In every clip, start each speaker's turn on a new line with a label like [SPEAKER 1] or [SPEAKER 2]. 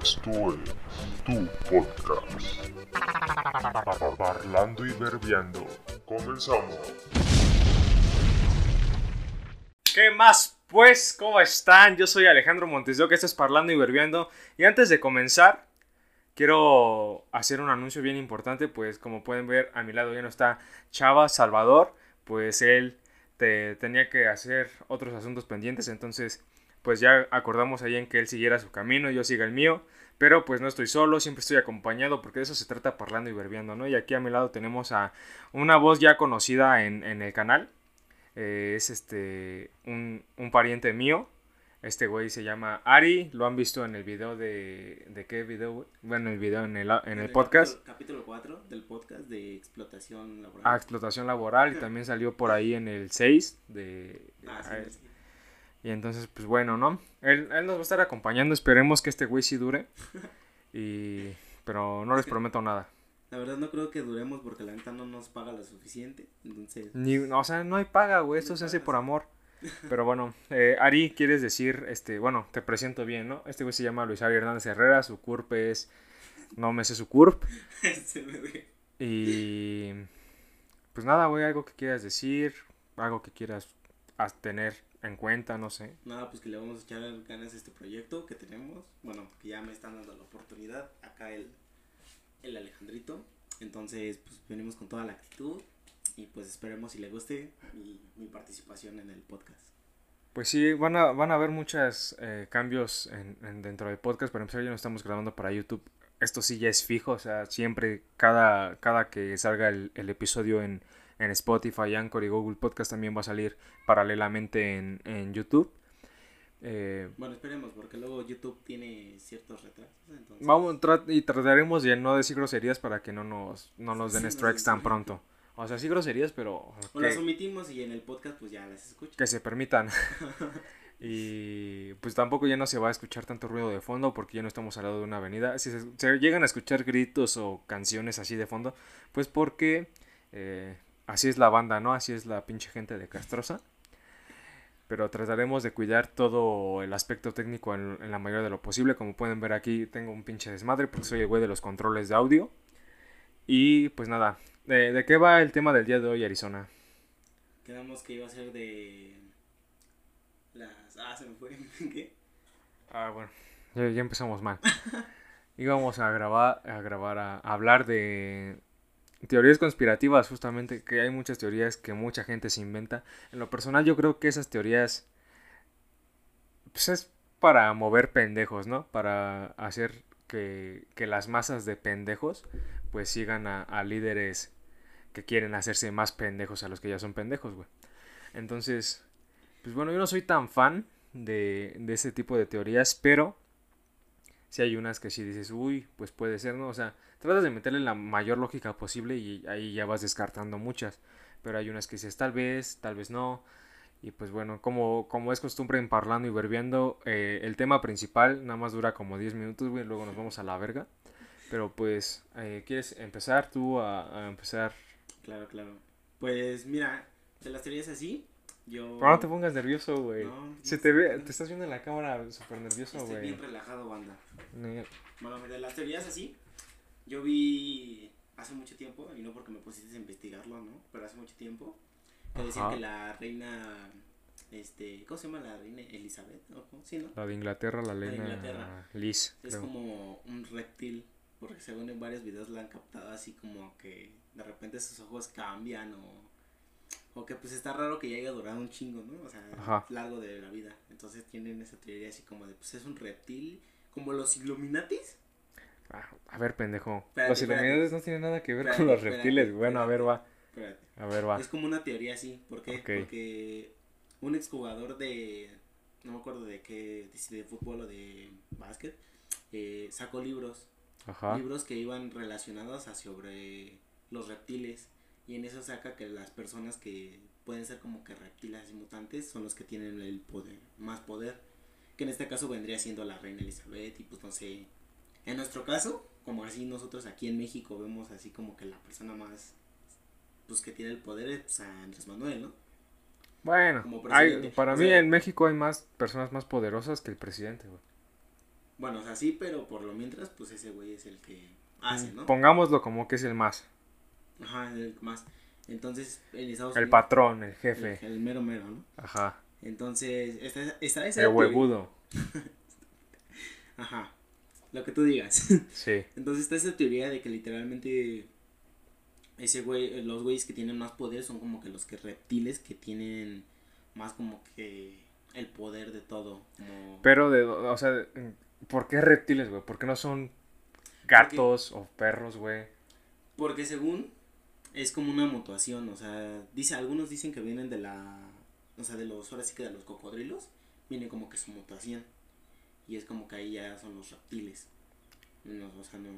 [SPEAKER 1] Esto es tu podcast. Parlando y verbiando. Comenzamos.
[SPEAKER 2] ¿Qué más? Pues, ¿cómo están? Yo soy Alejandro Montes que esto es Parlando y Verbiando. Y antes de comenzar, quiero hacer un anuncio bien importante. Pues, como pueden ver, a mi lado ya no está Chava Salvador. Pues él te, tenía que hacer otros asuntos pendientes. Entonces, pues ya acordamos ahí en que él siguiera su camino, yo siga el mío. Pero pues no estoy solo, siempre estoy acompañado porque de eso se trata parlando y verbiando, ¿no? Y aquí a mi lado tenemos a una voz ya conocida en, en el canal. Eh, es este un, un, pariente mío. Este güey se llama Ari. Lo han visto en el video de. ¿De qué video? Bueno, el video en el, en el, podcast.
[SPEAKER 3] Capítulo 4 del podcast de explotación laboral.
[SPEAKER 2] Ah, explotación laboral. y también salió por ahí en el 6 de.
[SPEAKER 3] Ah, sí,
[SPEAKER 2] ah,
[SPEAKER 3] sí.
[SPEAKER 2] Y entonces, pues bueno, ¿no? Él, él nos va a estar acompañando. Esperemos que este güey sí dure. Y. Pero no les prometo nada.
[SPEAKER 3] La verdad no creo que duremos porque la neta no nos paga lo suficiente. Entonces.
[SPEAKER 2] Ni, o sea, no hay paga, güey. Esto
[SPEAKER 3] No
[SPEAKER 2] se hace por amor. Pero bueno, eh, Ari, ¿quieres decir? este Bueno, te presento bien, ¿no? Este güey se llama Luis Ari Hernández Herrera. Su CURP es. No me sé su CURP. Y. Pues nada, güey, algo que quieras decir. Algo que quieras as- tener en cuenta, no sé.
[SPEAKER 3] Nada, pues que le vamos a echar ganas a este proyecto que tenemos. Bueno, que ya me están dando la oportunidad. Acá el, el Alejandrito. Entonces, pues venimos con toda la actitud. Y pues esperemos si le guste mi, mi participación en el podcast.
[SPEAKER 2] Pues sí, van a, van a haber muchos cambios en, en- dentro del podcast. Para empezar, ya no estamos grabando para YouTube. Esto sí ya es fijo, o sea, siempre, cada, cada que salga el, el episodio en, en Spotify, Anchor y Google Podcast también va a salir paralelamente en, en YouTube. Eh,
[SPEAKER 3] Bueno, esperemos, porque luego YouTube tiene ciertos retrasos. Entonces,
[SPEAKER 2] vamos, tra- y trataremos de no decir groserías para que no nos, no nos den
[SPEAKER 3] Sí,
[SPEAKER 2] strikes tan pronto. O sea, sí groserías, pero
[SPEAKER 3] O las
[SPEAKER 2] que,
[SPEAKER 3] omitimos y en el podcast pues ya las escuchan.
[SPEAKER 2] que se permitan. Y pues tampoco ya no se va a escuchar tanto ruido de fondo porque ya no estamos al lado de una avenida. Si se, se llegan a escuchar gritos o canciones así de fondo, pues porque eh, así es la banda, ¿no? Así es la pinche gente de Castrosa. Pero trataremos de cuidar todo el aspecto técnico en, en la mayoría de lo posible. Como pueden ver aquí tengo un pinche desmadre porque soy el güey de los controles de audio. Y pues nada, ¿de, de qué va el tema del día de hoy, Arizona?
[SPEAKER 3] Quedamos que iba a ser de las... Ah, se me fue. ¿Qué?
[SPEAKER 2] Ah, bueno, ya, ya empezamos mal. Íbamos a grabar, a grabar, a, a hablar de teorías conspirativas, justamente, que hay muchas teorías que mucha gente se inventa. En lo personal, yo creo que esas teorías, pues es para mover pendejos, ¿no? Para hacer que, que las masas de pendejos, pues sigan a, líderes que quieren hacerse más pendejos a los que ya son pendejos, güey. Entonces, pues bueno, yo no soy tan fan de, de ese tipo de teorías, pero si hay unas que si dices, uy, pues puede ser, ¿no? O sea, tratas de meterle la mayor lógica posible y ahí ya vas descartando muchas. Pero hay unas que dices, tal vez, tal vez no. Y pues bueno, como, como es costumbre en Parlando y Verbiando, eh, el tema principal nada más dura como 10 minutos, güey, luego nos vamos a la verga. Pero pues, eh, ¿quieres empezar tú a, a empezar?
[SPEAKER 3] Claro, claro. Pues mira, de las teorías así, yo...
[SPEAKER 2] Pero no te pongas nervioso, güey.
[SPEAKER 3] No,
[SPEAKER 2] Se
[SPEAKER 3] no
[SPEAKER 2] te ve, te estás viendo en la cámara súper nervioso,
[SPEAKER 3] Estoy
[SPEAKER 2] güey.
[SPEAKER 3] bien relajado, banda. Bueno, de las teorías así, yo vi hace mucho tiempo, y no porque me pusiste a investigarlo, ¿no? Pero hace mucho tiempo, que decían
[SPEAKER 2] Ajá.
[SPEAKER 3] que la reina, este, ¿cómo se llama la reina? Elizabeth, ¿o cómo? Sí, ¿no?
[SPEAKER 2] La de Inglaterra, la
[SPEAKER 3] de
[SPEAKER 2] reina
[SPEAKER 3] Inglaterra.
[SPEAKER 2] Liz,
[SPEAKER 3] Es
[SPEAKER 2] creo.
[SPEAKER 3] como un reptil, porque según en varios videos la han captado así como que de repente sus ojos cambian o... O que pues está raro que ya haya durado un chingo, ¿no? O sea,
[SPEAKER 2] Ajá.
[SPEAKER 3] largo de la vida. Entonces tienen esa teoría así como de, pues es un reptil, como los Illuminatis.
[SPEAKER 2] Ah, a ver, pendejo.
[SPEAKER 3] Espérate,
[SPEAKER 2] los iluminantes no tienen nada que ver
[SPEAKER 3] Espérate,
[SPEAKER 2] con los
[SPEAKER 3] espérate,
[SPEAKER 2] reptiles. Bueno, a ver, va.
[SPEAKER 3] Espérate.
[SPEAKER 2] A ver, va.
[SPEAKER 3] Es como una teoría así. ¿Por qué? Porque un exjugador de. No me acuerdo de qué. De fútbol o de básquet. eh, sacó libros.
[SPEAKER 2] Ajá.
[SPEAKER 3] Libros que iban relacionados a sobre los reptiles. Y en eso saca que las personas que pueden ser como que reptiles y mutantes son los que tienen el poder, más poder. Que en este caso vendría siendo la reina Elizabeth. Y pues no sé. En nuestro caso, como así nosotros aquí en México vemos así como que la persona más. Pues que tiene el poder es pues, a Andrés Manuel, ¿no?
[SPEAKER 2] Bueno, hay- para
[SPEAKER 3] O
[SPEAKER 2] mí en México hay más personas más poderosas que el presidente, güey.
[SPEAKER 3] Bueno, o sea, sí, pero por lo mientras, pues ese güey es el que hace, ¿no?
[SPEAKER 2] Pongámoslo como que es el más.
[SPEAKER 3] Ajá, el más. Entonces, en Estados
[SPEAKER 2] El
[SPEAKER 3] Unidos-
[SPEAKER 2] patrón, el jefe.
[SPEAKER 3] el mero mero, ¿no?
[SPEAKER 2] Ajá.
[SPEAKER 3] Entonces, está, está esa
[SPEAKER 2] El huevudo.
[SPEAKER 3] Ajá, lo que tú digas.
[SPEAKER 2] Sí.
[SPEAKER 3] Entonces está esa teoría de que literalmente ese güey, los güeyes que tienen más poder son como que los que reptiles que tienen más como que el poder de todo. Como...
[SPEAKER 2] Pero de, o sea, ¿por qué reptiles, güey? ¿Por qué no son gatos o perros, güey?
[SPEAKER 3] Porque según es como una mutuación, o sea, dice, algunos dicen que vienen de la, o sea, de los, ahora sí que de los cocodrilos, viene como que su mutación. Y es como que ahí ya son los reptiles. No, o sea, no,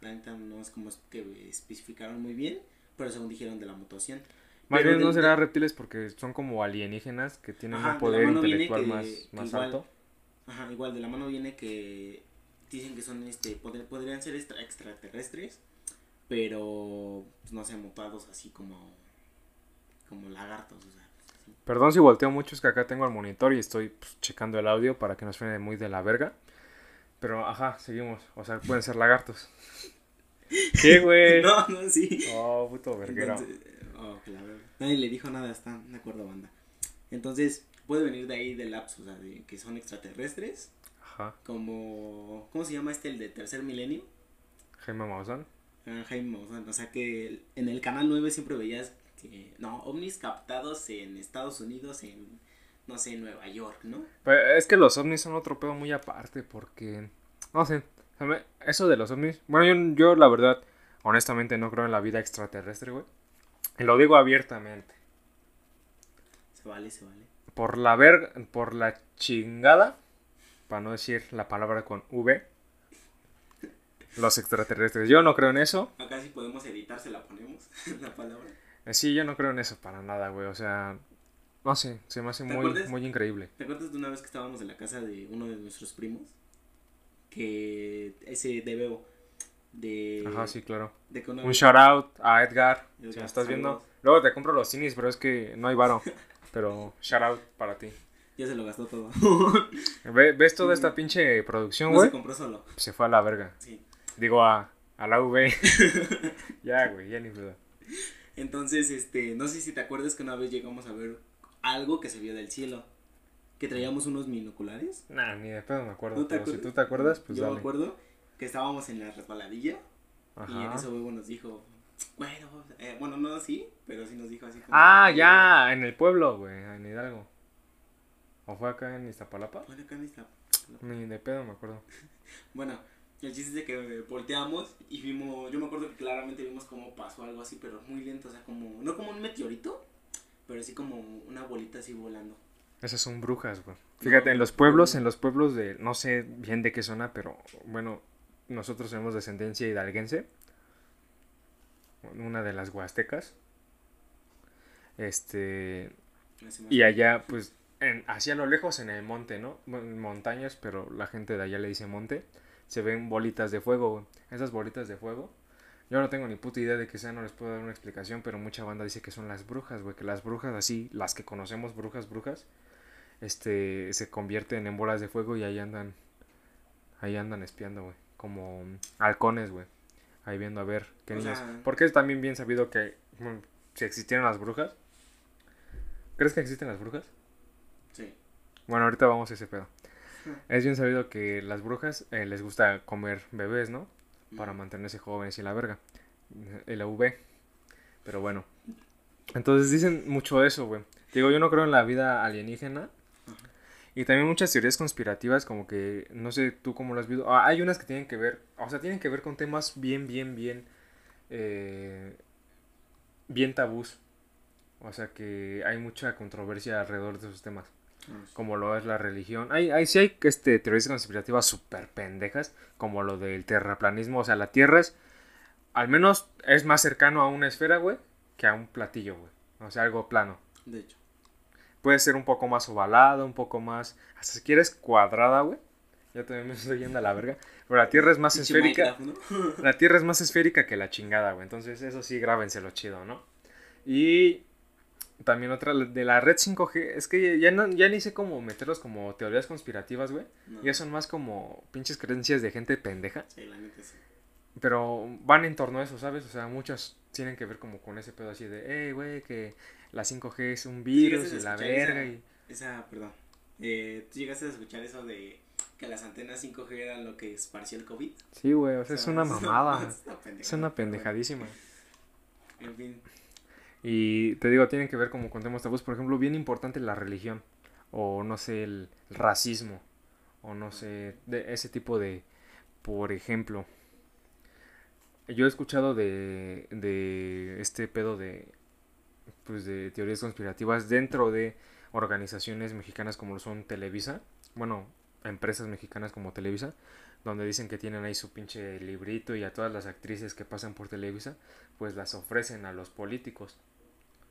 [SPEAKER 3] la neta no es como que especificaron muy bien, pero según dijeron de la mutación.
[SPEAKER 2] Más bien no será reptiles porque son como alienígenas que tienen
[SPEAKER 3] Ajá,
[SPEAKER 2] un poder intelectual
[SPEAKER 3] que-
[SPEAKER 2] más,
[SPEAKER 3] que
[SPEAKER 2] más
[SPEAKER 3] igual-
[SPEAKER 2] alto.
[SPEAKER 3] Ajá, igual de la mano viene que dicen que son este poder- podrían ser extra- extraterrestres, pero pues, no sé, mutados así como como lagartos, o sea.
[SPEAKER 2] Perdón si volteo mucho, es que acá tengo el monitor y estoy pues, checando el audio para que no suene muy de la verga. Pero, ajá, seguimos. O sea, pueden ser lagartos. ¿Qué, güey?
[SPEAKER 3] No, no, sí.
[SPEAKER 2] Oh, puto verguero.
[SPEAKER 3] Entonces, oh, la verga. Nadie le dijo nada, está de acuerdo, banda. Entonces, puede venir de ahí del lapso, o sea, de que son extraterrestres,
[SPEAKER 2] Ajá.
[SPEAKER 3] como ¿cómo se llama este el de tercer milenio?
[SPEAKER 2] Jaime Maussan.
[SPEAKER 3] Ah, Jaime Maussan, o sea que en el canal 9 siempre veías que no, ovnis captados en Estados Unidos en no sé, Nueva York, ¿no?
[SPEAKER 2] Pues, es que los ovnis son otro pedo muy aparte porque... No sé. Eso de los ovnis... Bueno, yo, yo la verdad, honestamente no creo en la vida extraterrestre, güey. Lo digo abiertamente.
[SPEAKER 3] Se vale, se vale.
[SPEAKER 2] Por la verga... Por la chingada. Para no decir la palabra con V. Los extraterrestres. Yo no creo en eso.
[SPEAKER 3] Acá si podemos editar se la ponemos la palabra.
[SPEAKER 2] Eh, Sí, yo no creo en eso para nada, güey. O sea... No sé, se me hace
[SPEAKER 3] ¿Te
[SPEAKER 2] muy,
[SPEAKER 3] acuerdas?
[SPEAKER 2] muy increíble.
[SPEAKER 3] ¿Te acuerdas de una vez que estábamos en la casa de uno de nuestros primos? Que ese de Bebo de
[SPEAKER 2] Ajá, sí, claro.
[SPEAKER 3] de que una
[SPEAKER 2] Un shout out a Edgar. Si
[SPEAKER 3] Edgar,
[SPEAKER 2] me estás viendo. Luego te compro los cinis, pero es que no hay varo. Pero shout out para ti.
[SPEAKER 3] ya se lo gastó todo.
[SPEAKER 2] Ve- ¿Ves toda esta pinche producción,
[SPEAKER 3] no
[SPEAKER 2] güey?
[SPEAKER 3] se compró solo.
[SPEAKER 2] Se fue a la verga.
[SPEAKER 3] Sí.
[SPEAKER 2] Digo a, a la V. ya, güey, ya ni duda.
[SPEAKER 3] Entonces, este, no sé si te acuerdas que una vez llegamos a ver algo que se vio del cielo. Que traíamos unos binoculares.
[SPEAKER 2] Nah, ni de pedo me acuerdo.
[SPEAKER 3] ¿No te
[SPEAKER 2] pero si tú te acuerdas, pues
[SPEAKER 3] Yo me
[SPEAKER 2] dale.
[SPEAKER 3] acuerdo que estábamos en la resbaladilla y en
[SPEAKER 2] Ajá.
[SPEAKER 3] eso Bebo nos dijo, bueno, eh, bueno, no así, pero sí nos dijo así como...
[SPEAKER 2] Ah, ya, en el pueblo, güey, en Hidalgo. ¿O fue acá en Iztapalapa?
[SPEAKER 3] Bueno, acá en esta-
[SPEAKER 2] Ni de pedo me acuerdo.
[SPEAKER 3] Bueno, el chiste es de que volteamos y vimos, yo me acuerdo que claramente vimos cómo pasó algo así, pero muy lento, o sea, como, no como un meteorito, pero sí como una bolita así volando.
[SPEAKER 2] Esas son brujas, güey. Fíjate, en los pueblos, en los pueblos de, no sé bien de qué zona, pero bueno, nosotros tenemos descendencia hidalguense. Una de las huastecas. Este, y allá, pues, en, hacia lo lejos en el monte, ¿no? Montañas, pero la gente de allá le dice monte. Se ven bolitas de fuego, güey. Esas bolitas de fuego. Yo no tengo ni puta idea de que sea, no les puedo dar una explicación, pero mucha banda dice que son las brujas, güey. Que las brujas así, las que conocemos, brujas, brujas, este, se convierten en bolas de fuego y ahí andan, ahí andan espiando, güey. Como halcones, güey. Ahí viendo a ver qué
[SPEAKER 3] O
[SPEAKER 2] niños.
[SPEAKER 3] sea-
[SPEAKER 2] Porque es también bien sabido que bueno, si existieran las brujas. ¿Crees que existen las brujas?
[SPEAKER 3] Sí.
[SPEAKER 2] Bueno, ahorita vamos a ese pedo. Es bien sabido que las brujas eh, les gusta comer bebés, ¿no? Para mantenerse jóvenes y la verga. El V. Pero bueno. Entonces dicen mucho eso, güey. Digo, yo no creo en la vida alienígena. Y también muchas teorías conspirativas, como que, no sé tú cómo las has visto. Ah, hay unas que tienen que ver, o sea, tienen que ver con temas bien, bien, bien, eh, bien tabús. O sea, que hay mucha controversia alrededor de esos temas. Como lo es la religión. Hay, hay, sí hay este, teorías conspirativas súper pendejas, como lo del terraplanismo. O sea, la Tierra es, al menos, es más cercano a una esfera, güey, que a un platillo, güey. O sea, algo plano.
[SPEAKER 3] De hecho.
[SPEAKER 2] Puede ser un poco más ovalada, un poco más, hasta si quieres cuadrada, güey. Ya también me estoy yendo a la verga. Pero la Tierra es más esférica. La Tierra es más esférica que la chingada, güey. Entonces, eso sí, grábenselo chido, ¿no? Y también otra de la red 5G, es que ya, no, ya ni sé cómo meterlos como teorías conspirativas, güey.
[SPEAKER 3] No.
[SPEAKER 2] Ya son más como pinches creencias de gente pendeja.
[SPEAKER 3] Sí, la neta sí.
[SPEAKER 2] Pero van en torno a eso, ¿sabes? O sea, muchas tienen que ver como con ese pedo así de, hey, güey, que la 5G es un virus y la verga
[SPEAKER 3] esa-
[SPEAKER 2] y...
[SPEAKER 3] Esa, perdón. Eh, ¿Tú llegaste a escuchar eso de que las antenas 5G eran lo que esparció el COVID?
[SPEAKER 2] Sí, güey, o sea,
[SPEAKER 3] O
[SPEAKER 2] es
[SPEAKER 3] sea,
[SPEAKER 2] una
[SPEAKER 3] es
[SPEAKER 2] mamada.
[SPEAKER 3] es una pendejada,
[SPEAKER 2] Es una pendejadísima.
[SPEAKER 3] En fin.
[SPEAKER 2] Y te digo, tienen que ver como con temas tabús, por ejemplo, bien importante la religión, o no sé, el racismo, o no sé, de ese tipo de, por ejemplo, yo he escuchado de, de este pedo de, pues de teorías conspirativas dentro de organizaciones mexicanas como lo son Televisa, bueno, empresas mexicanas como Televisa, donde dicen que tienen ahí su pinche librito y a todas las actrices que pasan por Televisa, pues las ofrecen a los políticos.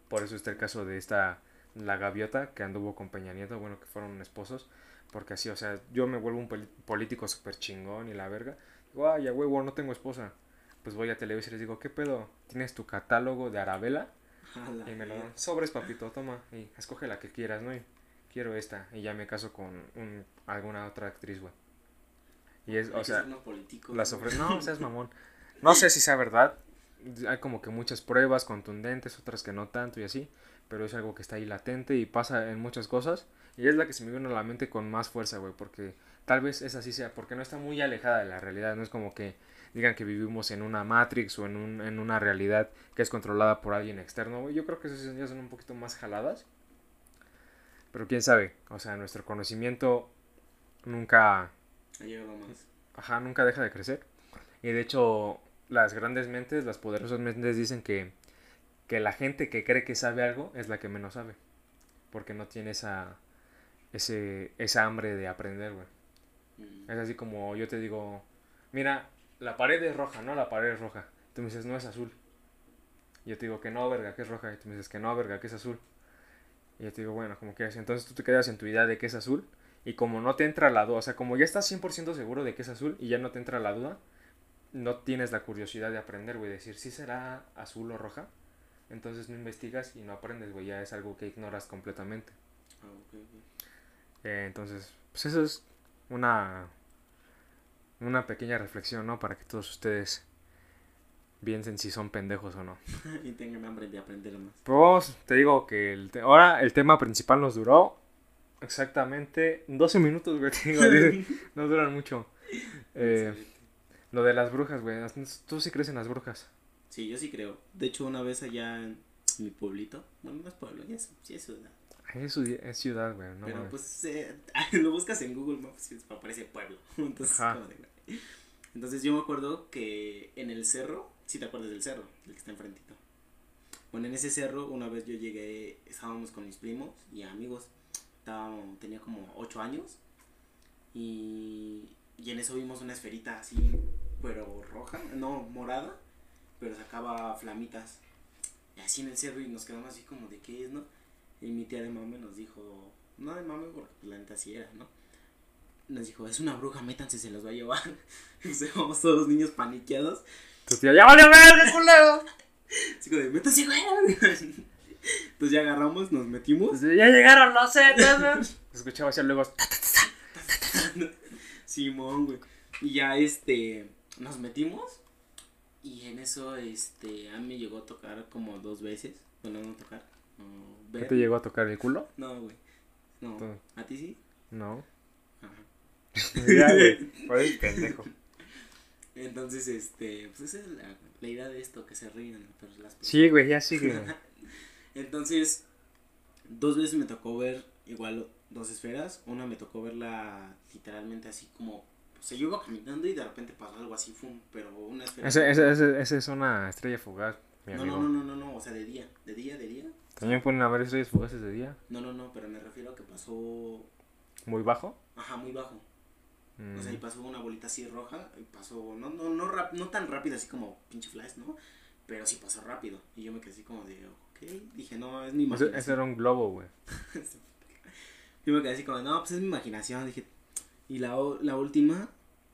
[SPEAKER 2] Por eso está el caso de esta, la gaviota que anduvo con Peña Nieto, bueno, que fueron esposos, porque así, o sea, yo me vuelvo un político súper chingón y la verga, digo, ay, a huevo, no tengo esposa. Pues voy a Televisa y les digo, ¿qué pedo? ¿Tienes tu catálogo de Arabella?
[SPEAKER 3] A la
[SPEAKER 2] Y me lo dan. Sobres, papito, toma. Y escoge la que quieras, ¿no? Y quiero esta. Y ya me caso con un, alguna otra actriz, güey. Y es, o sea, las
[SPEAKER 3] ¿no?
[SPEAKER 2] ofrece. No, seas mamón. No sé si sea verdad. Hay como que muchas pruebas contundentes, otras que no tanto y así. Pero es algo que está ahí latente y pasa en muchas cosas. Y es la que se me viene a la mente con más fuerza, güey. Porque tal vez esa sí sea. Porque no está muy alejada de la realidad. No es como que digan que vivimos en una Matrix o en, un, en una realidad que es controlada por alguien externo, güey. Yo creo que esas ya son un poquito más jaladas. Pero quién sabe. O sea, nuestro conocimiento nunca
[SPEAKER 3] Ha llegado más.
[SPEAKER 2] Ajá, nunca deja de crecer. Y de hecho, las grandes mentes, las poderosas mentes dicen que, que la gente que cree que sabe algo es la que menos sabe. Porque no tiene esa, ese, esa hambre de aprender, güey.
[SPEAKER 3] Mm.
[SPEAKER 2] Es así como yo te digo, mira, la pared es roja, ¿no? La pared es roja. Tú me dices, no es azul. Yo te digo que no, verga, que es roja. Y tú me dices que no, verga, que es azul. Y yo te digo, bueno, como quieras. Entonces tú te quedas en tu idea de que es azul. Y como no te entra la duda, o sea, como ya estás 100% seguro de que es azul y ya no te entra la duda, no tienes la curiosidad de aprender, güey. Decir, ¿sí será azul o roja? Entonces no investigas y no aprendes, güey. Ya es algo que ignoras completamente.
[SPEAKER 3] Ah, ok, ok.
[SPEAKER 2] Eh, entonces, pues eso es una, una pequeña reflexión, ¿no? Para que todos ustedes piensen si son pendejos o no.
[SPEAKER 3] y tengan hambre de aprender más.
[SPEAKER 2] Pues te digo que el te- ahora el tema principal nos duró exactamente 12 minutos, güey. No duran mucho. Eh, lo de las brujas, güey. ¿Tú sí crees en las brujas?
[SPEAKER 3] Sí, yo sí creo. De hecho, una vez allá en mi pueblito, bueno, no es pueblo, ya es, sí es ciudad.
[SPEAKER 2] Es, ciudad- es ciudad, güey. No
[SPEAKER 3] pero
[SPEAKER 2] mames.
[SPEAKER 3] pues eh, lo buscas en Google Maps y aparece pueblo. Entonces, como de- Entonces yo me acuerdo que en el cerro, si te acuerdas del cerro, el que está enfrentito. Bueno, en ese cerro una vez yo llegué, estábamos con mis primos y amigos. Estábamos, tenía como 8 años. Y, y en eso vimos una esferita así, pero roja, no, morada, pero sacaba flamitas. Y así en el cerro y nos quedamos así como de qué es, ¿no? Y mi tía de mame nos dijo, no de mame porque pues, la neta sí era, ¿no? Nos dijo, es una bruja, métanse, se los va a llevar. Vamos todos los niños paniqueados.
[SPEAKER 2] Tu tía, ¡ya valió verga, culero!
[SPEAKER 3] Así como de, métanse, güey. Entonces ya agarramos, nos metimos.
[SPEAKER 2] Ya llegaron los setas, escuchaba así luego.
[SPEAKER 3] Simón, güey. Y ya este, nos metimos. Y en eso, este, a mí llegó a tocar como dos veces. Bueno, no tocar. No,
[SPEAKER 2] ¿Qué
[SPEAKER 3] ver.
[SPEAKER 2] te llegó a tocar el culo?
[SPEAKER 3] No, güey. No.
[SPEAKER 2] Tú.
[SPEAKER 3] ¿A ti sí?
[SPEAKER 2] No.
[SPEAKER 3] Ajá.
[SPEAKER 2] Ya, güey. Pendejo.
[SPEAKER 3] Entonces, este, pues esa es la, la idea de esto, que se ríen pero las
[SPEAKER 2] Sí, güey, ya sigue.
[SPEAKER 3] Entonces, dos veces me tocó ver igual dos esferas. Una me tocó verla literalmente así como. O sea, yo iba caminando y de repente pasó algo así, fum, pero una esfera.
[SPEAKER 2] Ese es una estrella fugaz, mi
[SPEAKER 3] no,
[SPEAKER 2] amigo.
[SPEAKER 3] no, no, no, no, no, o sea, de día, de día, de día.
[SPEAKER 2] También pueden haber estrellas fugaces de día.
[SPEAKER 3] No, no, no, pero me refiero a que pasó,
[SPEAKER 2] Muy bajo.
[SPEAKER 3] ajá, muy bajo.
[SPEAKER 2] Mm.
[SPEAKER 3] O sea, y pasó una bolita así roja, y pasó, no, no, no, rap- no tan rápido así como pinche flash, ¿no? Pero sí pasó rápido. Y yo me quedé así como de, dije, no, es mi imaginación.
[SPEAKER 2] ese era un globo, güey.
[SPEAKER 3] Yo me quedé así como, no, pues es mi imaginación. Dije, y la, la última,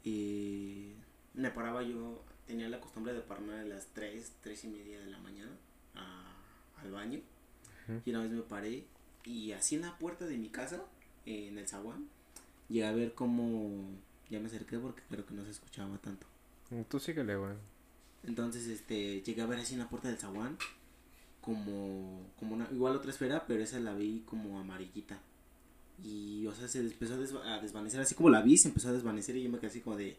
[SPEAKER 3] eh, me paraba yo, tenía la costumbre de pararme a las 3, 3 y media de la mañana a- al baño. Y una vez me paré y así en la puerta de mi casa, eh, en el zaguán, llegué a ver cómo... Ya me acerqué porque creo que no se escuchaba tanto.
[SPEAKER 2] Tú síguele, güey.
[SPEAKER 3] Entonces, este, llegué a ver así en la puerta del zaguán como, como una, igual otra esfera, pero esa la vi como amarillita. Y, o sea, se empezó a, desva- a desvanecer, así como la vi, se empezó a desvanecer y yo me quedé así como de,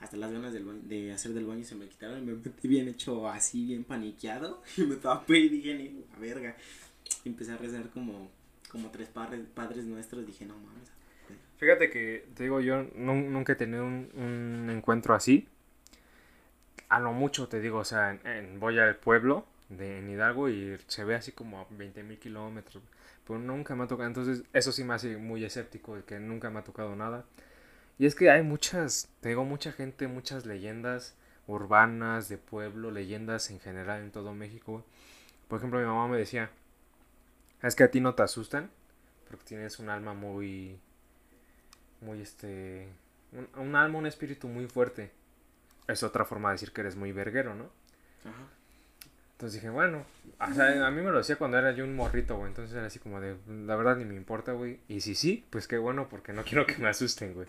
[SPEAKER 3] hasta las ganas del baño- de hacer del baño se me quitaron y me metí bien hecho así, bien paniqueado y me tapé y dije, ni la verga. Y empecé a rezar como, como tres padres, padres nuestros, dije, no mames.
[SPEAKER 2] Fíjate que, te digo, yo nun- nunca he tenido un, un encuentro así. A lo mucho, te digo, o sea, en, en- voy al pueblo de en Hidalgo y se ve así como a 20 mil kilómetros. Pero nunca me ha tocado, entonces eso sí me hace muy escéptico de que nunca me ha tocado nada. Y es que hay muchas, te digo, mucha gente, muchas leyendas urbanas de pueblo, leyendas en general en todo México. Por ejemplo, mi mamá me decía, es que a ti no te asustan porque tienes un alma muy muy este un, un alma, un espíritu muy fuerte. Es otra forma de decir que eres muy verguero, ¿no?
[SPEAKER 3] Ajá.
[SPEAKER 2] Entonces dije, bueno, o sea, a mí me lo decía cuando era yo un morrito, güey. Entonces era así como de, la verdad ni me importa, güey. Y si sí, pues qué bueno, porque no quiero que me asusten, güey.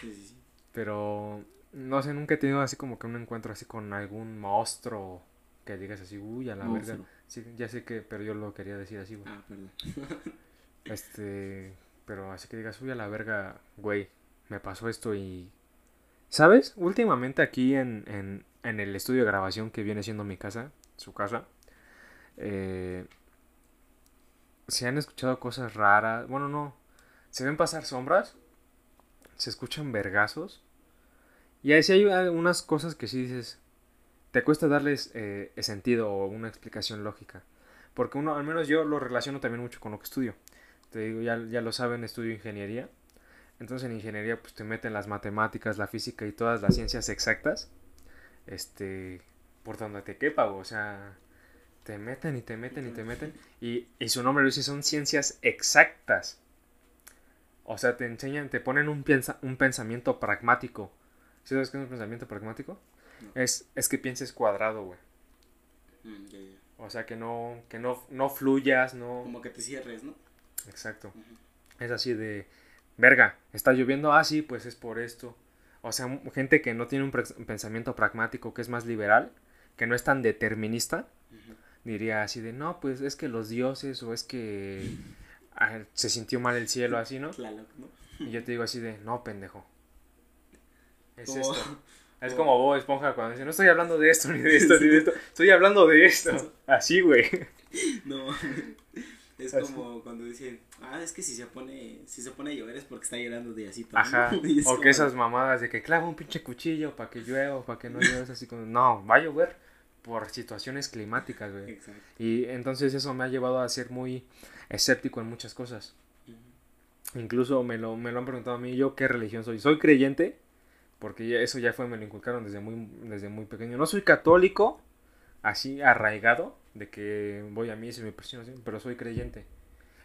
[SPEAKER 3] Sí, sí, sí.
[SPEAKER 2] Pero, no sé, nunca he tenido así como que un encuentro así con algún monstruo que digas así, uy, a la verga. Sí, ya sé que, pero yo lo quería decir así, güey.
[SPEAKER 3] Ah, perdón.
[SPEAKER 2] Este, pero así que digas, uy, a la verga, güey, me pasó esto y... ¿Sabes? Últimamente aquí en, en, en el estudio de grabación que viene siendo mi casa, su casa, eh, se han escuchado cosas raras. Bueno, no. Se ven pasar sombras, se escuchan vergazos. Y ahí sí hay unas cosas que sí dices, te cuesta darles eh, sentido o una explicación lógica. Porque uno, al menos yo lo relaciono también mucho con lo que estudio. Te digo, ya, ya lo saben, estudio ingeniería. Entonces en ingeniería pues te meten las matemáticas, la física y todas las ciencias exactas. Este, por donde te quepa, o sea, te meten y te meten y te meten. Y, y su nombre lo dice, son ciencias exactas. O sea, te enseñan, te ponen un, piensa, un pensamiento pragmático. ¿Sí sabes qué es un pensamiento pragmático?
[SPEAKER 3] No.
[SPEAKER 2] Es, es que pienses cuadrado, güey.
[SPEAKER 3] Mm.
[SPEAKER 2] O sea, que no, que no, no fluyas, no...
[SPEAKER 3] Como que te cierres, ¿no?
[SPEAKER 2] Exacto. Es así de, verga, está lloviendo, ah, sí, pues es por esto. O sea, gente que no tiene un pensamiento pragmático, que es más liberal, que no es tan determinista, diría así de, no, pues es que los dioses o es que ah, se sintió mal el cielo, así, ¿no? Y yo te digo así de, no, pendejo. Es
[SPEAKER 3] Como-
[SPEAKER 2] esto. Es
[SPEAKER 3] como-
[SPEAKER 2] como Bob Esponja cuando dice, no estoy hablando de esto, ni de esto, ni de esto, estoy hablando de esto. Así, güey.
[SPEAKER 3] No, es
[SPEAKER 2] Así.
[SPEAKER 3] como cuando dicen, ah, es que si se pone, si se pone a llover es porque está llorando de así
[SPEAKER 2] Ajá.
[SPEAKER 3] Y es
[SPEAKER 2] O
[SPEAKER 3] como-
[SPEAKER 2] que esas mamadas de que clava un pinche cuchillo para que llueva para que no llueva, es así como, no, va a llover por situaciones climáticas, güey.
[SPEAKER 3] Exacto.
[SPEAKER 2] Y entonces eso me ha llevado a ser muy escéptico en muchas cosas. Incluso me lo, me lo han preguntado a mí, yo qué religión soy. Soy creyente, porque eso ya fue, me lo inculcaron desde muy, desde muy pequeño. No soy católico, así arraigado, de que voy a misa y me así, pero soy creyente.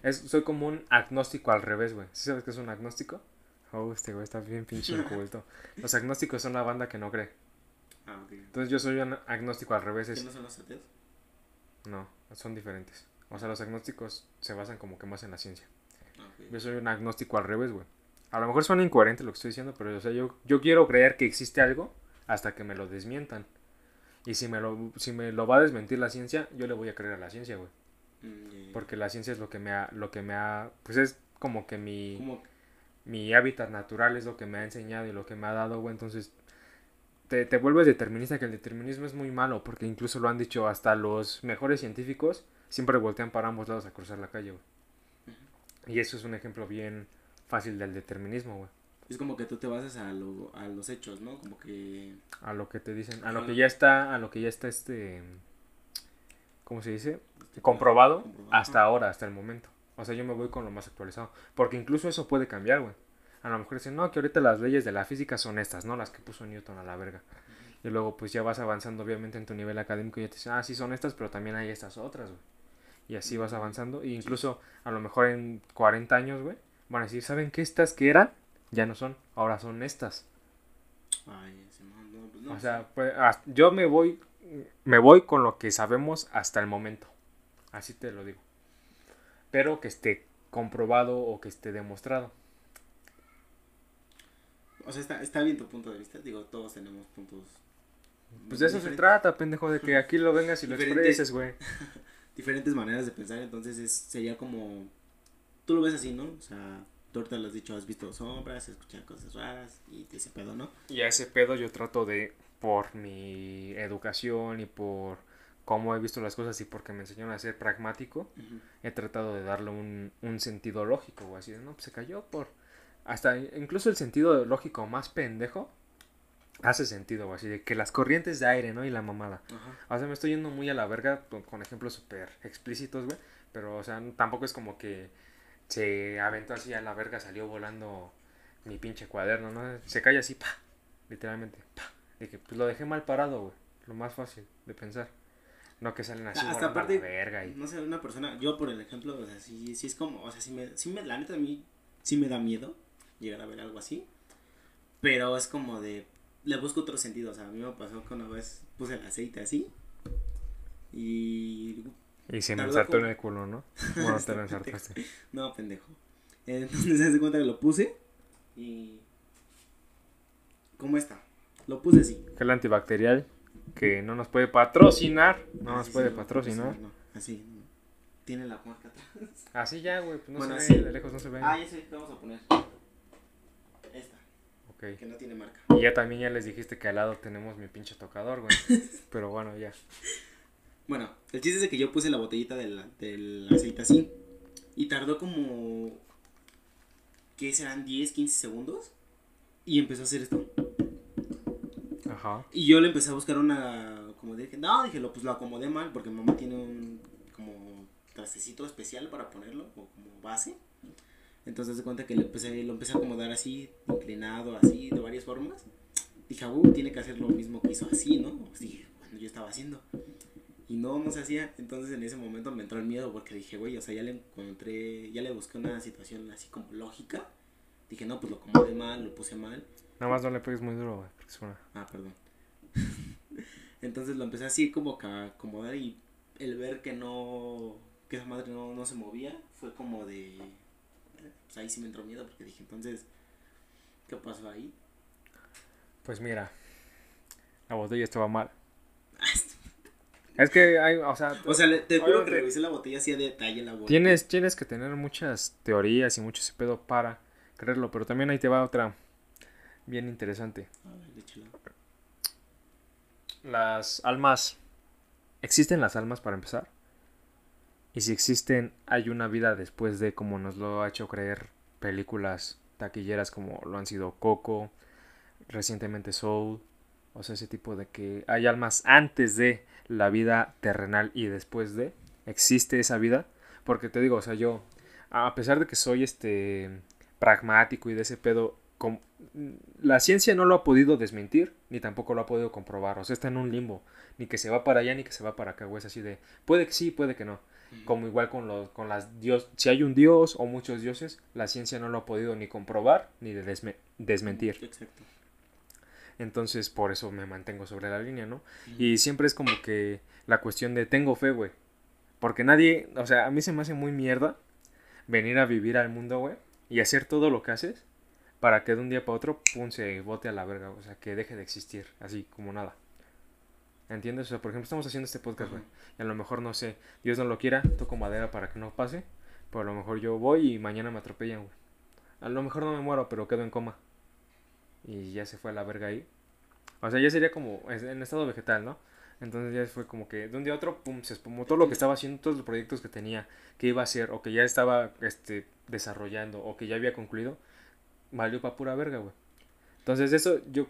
[SPEAKER 2] Es, soy como un agnóstico al revés, güey. ¿Sí sabes qué es un agnóstico? Oh, este güey está bien pinche inculto. Los agnósticos son la banda que no cree.
[SPEAKER 3] Ah, ok.
[SPEAKER 2] Entonces yo soy un agnóstico al revés.
[SPEAKER 3] ¿Qué
[SPEAKER 2] Es,
[SPEAKER 3] no son los ateos?
[SPEAKER 2] no, son diferentes. O sea, los agnósticos se basan como que más en la ciencia.
[SPEAKER 3] Ah.
[SPEAKER 2] Yo soy un agnóstico al revés, güey. A lo mejor suena incoherente lo que estoy diciendo, pero o sea, yo, yo quiero creer que existe algo hasta que me lo desmientan. Y si me lo, si me lo va a desmentir la ciencia, yo le voy a creer a la ciencia, güey.
[SPEAKER 3] Mm.
[SPEAKER 2] Porque la ciencia es lo que me ha, lo que me ha, pues es como que mi, mi hábitat natural es lo que me ha enseñado y lo que me ha dado, güey. Entonces, te, te vuelves determinista, que el determinismo es muy malo, porque incluso lo han dicho hasta los mejores científicos, siempre voltean para ambos lados a cruzar la calle, güey. Y eso es un ejemplo bien fácil del determinismo, güey.
[SPEAKER 3] Es como que tú te basas a, lo, a los hechos, ¿no? Como que...
[SPEAKER 2] A lo que te dicen, a lo que ya está, a lo que ya está este, ¿cómo se dice? Comprobado
[SPEAKER 3] Comprobado.
[SPEAKER 2] hasta ahora, hasta el momento. O sea, yo me voy con lo más actualizado. Porque incluso eso puede cambiar, güey. A lo mejor dicen, no, que ahorita las leyes de la física son estas, ¿no? Las que puso Newton a la verga. Y luego, pues ya vas avanzando, obviamente, en tu nivel académico y ya te dicen, ah, sí son estas, pero también hay estas otras, güey. Y así vas avanzando. Y incluso, a lo mejor en 40 años, güey, van a decir, ¿saben qué estas que eran? Ya no son, ahora son estas.
[SPEAKER 3] Ay, ese no, no, pues no.
[SPEAKER 2] O sea, pues, yo me voy, me voy con lo que sabemos hasta el momento. Así te lo digo. pero que esté comprobado o que esté demostrado.
[SPEAKER 3] O sea, está, está bien tu punto de vista. Digo, todos tenemos puntos.
[SPEAKER 2] Pues de eso se trata, pendejo, de que aquí lo vengas y lo
[SPEAKER 3] Diferente.
[SPEAKER 2] expreses, güey.
[SPEAKER 3] Diferentes maneras de pensar. Entonces es, sería como. Tú lo ves así, ¿no? O sea, tú ahorita lo has dicho, has visto sombras, escuchado cosas raras y ese pedo, ¿no?
[SPEAKER 2] Y a ese pedo yo trato de, por mi educación y por cómo he visto las cosas y porque me enseñaron a ser pragmático, he tratado de darle un, un sentido lógico, güey. Así de, no, pues se cayó por... Hasta incluso el sentido lógico más pendejo hace sentido, güey. Así de que las corrientes de aire, ¿no? Y la mamada.
[SPEAKER 3] Ajá.
[SPEAKER 2] O sea, me estoy yendo muy a la verga con, con ejemplos súper explícitos, güey. Pero, o sea, tampoco es como que se aventó así a la verga, salió volando mi pinche cuaderno, ¿no? Se cae así, pa, literalmente, pa. De que pues lo dejé mal parado, güey. Lo más fácil de pensar. No que salen así
[SPEAKER 3] Hasta aparte,
[SPEAKER 2] la verga y...
[SPEAKER 3] no sé, una persona, yo por el ejemplo, o sea, sí, sí es como, o sea, sí me, sí me, la neta a mí, sí me da miedo llegar a ver algo así, pero es como de, le busco otro sentido, o sea, a mí me pasó que una vez puse el aceite así, y,
[SPEAKER 2] Y
[SPEAKER 3] Tardó
[SPEAKER 2] ensartó
[SPEAKER 3] como-
[SPEAKER 2] en el culo, ¿no? Bueno, te lo ensartaste.
[SPEAKER 3] no, pendejo, entonces se hace cuenta que lo puse, y, ¿cómo está? Lo puse así.
[SPEAKER 2] Gel antibacterial que no nos puede patrocinar. No nos puede patrocinar.
[SPEAKER 3] no, así, tiene la marca atrás.
[SPEAKER 2] Así ya, güey, pues no
[SPEAKER 3] Bueno,
[SPEAKER 2] se ve, de lejos no se ve.
[SPEAKER 3] Ah, ya sé, ¿qué vamos a poner? Esta,
[SPEAKER 2] Ok.
[SPEAKER 3] que no tiene marca.
[SPEAKER 2] Y ya también ya les dijiste que al lado tenemos mi pinche tocador, güey. Pero bueno, ya.
[SPEAKER 3] Bueno, el chiste es de que yo puse la botellita del, del aceite así. Y tardó como. ¿Qué serán? 10, 15 segundos. Y empezó a hacer esto.
[SPEAKER 2] Ajá.
[SPEAKER 3] Y yo le empecé a buscar una. Como dije, no, dije, lo, pues lo acomodé mal. Porque mamá tiene un. Como trastecito especial para ponerlo. O como base. Entonces de cuenta que le empecé, lo empecé a acomodar así. Inclinado, así, de varias formas. Dije, uh, tiene que hacer lo mismo que hizo así, ¿no? Pues dije, cuando yo estaba haciendo. Y no, no se hacía. Entonces en ese momento me entró el miedo porque dije, güey, o sea, ya le encontré, ya le busqué una situación así como lógica. Dije, no, pues lo acomodé mal, lo puse mal.
[SPEAKER 2] Nada más no le pegues muy duro, güey. Porque suena.
[SPEAKER 3] Ah, perdón. Entonces lo empecé así como que a acomodar y el ver que no, que esa madre no, no se movía, fue como de, pues ahí sí me entró miedo porque dije, entonces, ¿qué pasó ahí?
[SPEAKER 2] Pues mira. La botella estaba mal. Es que hay, o sea,
[SPEAKER 3] O sea, te juro que revisé la botella así a detalle la botella.
[SPEAKER 2] tienes, tienes que tener muchas teorías y mucho ese pedo para creerlo. Pero también ahí te va otra bien interesante.
[SPEAKER 3] A ver, échala.
[SPEAKER 2] Las almas. ¿Existen las almas para empezar? Y si existen, hay una vida después de como nos lo ha hecho creer películas taquilleras como lo han sido Coco, recientemente Soul, o sea, ese tipo de que hay almas antes de la vida terrenal y después de existe esa vida, porque te digo, o sea, yo a pesar de que soy este pragmático y de ese pedo com- la ciencia no lo ha podido desmentir ni tampoco lo ha podido comprobar, o sea, está en un limbo, ni que se va para allá ni que se va para acá, güey, es así de puede que sí, puede que no. Como igual con los con las dios, si hay un dios o muchos dioses, la ciencia no lo ha podido ni comprobar ni de desme- desmentir.
[SPEAKER 3] Exacto.
[SPEAKER 2] Entonces, por eso me mantengo sobre la línea, ¿no? Y siempre es como que la cuestión de tengo fe, güey. Porque nadie, o sea, a mí se me hace muy mierda venir a vivir al mundo, güey, y hacer todo lo que haces para que de un día para otro, pum, se bote a la verga, o sea, que deje de existir, así como nada. ¿Entiendes? O sea, por ejemplo, estamos haciendo este podcast, güey, y a lo mejor, no sé, Dios no lo quiera, toco madera para que no pase, pero a lo mejor yo voy y mañana me atropellan, güey. A lo mejor no me muero, pero quedo en coma. Y ya se fue a la verga ahí. O sea, ya sería como en estado vegetal, ¿no? Entonces ya fue como que de un día a otro, pum, se espumó todo lo que estaba haciendo, todos los proyectos que tenía, que iba a hacer, o que ya estaba este, desarrollando, o que ya había concluido, valió para pura verga, güey. Entonces eso yo,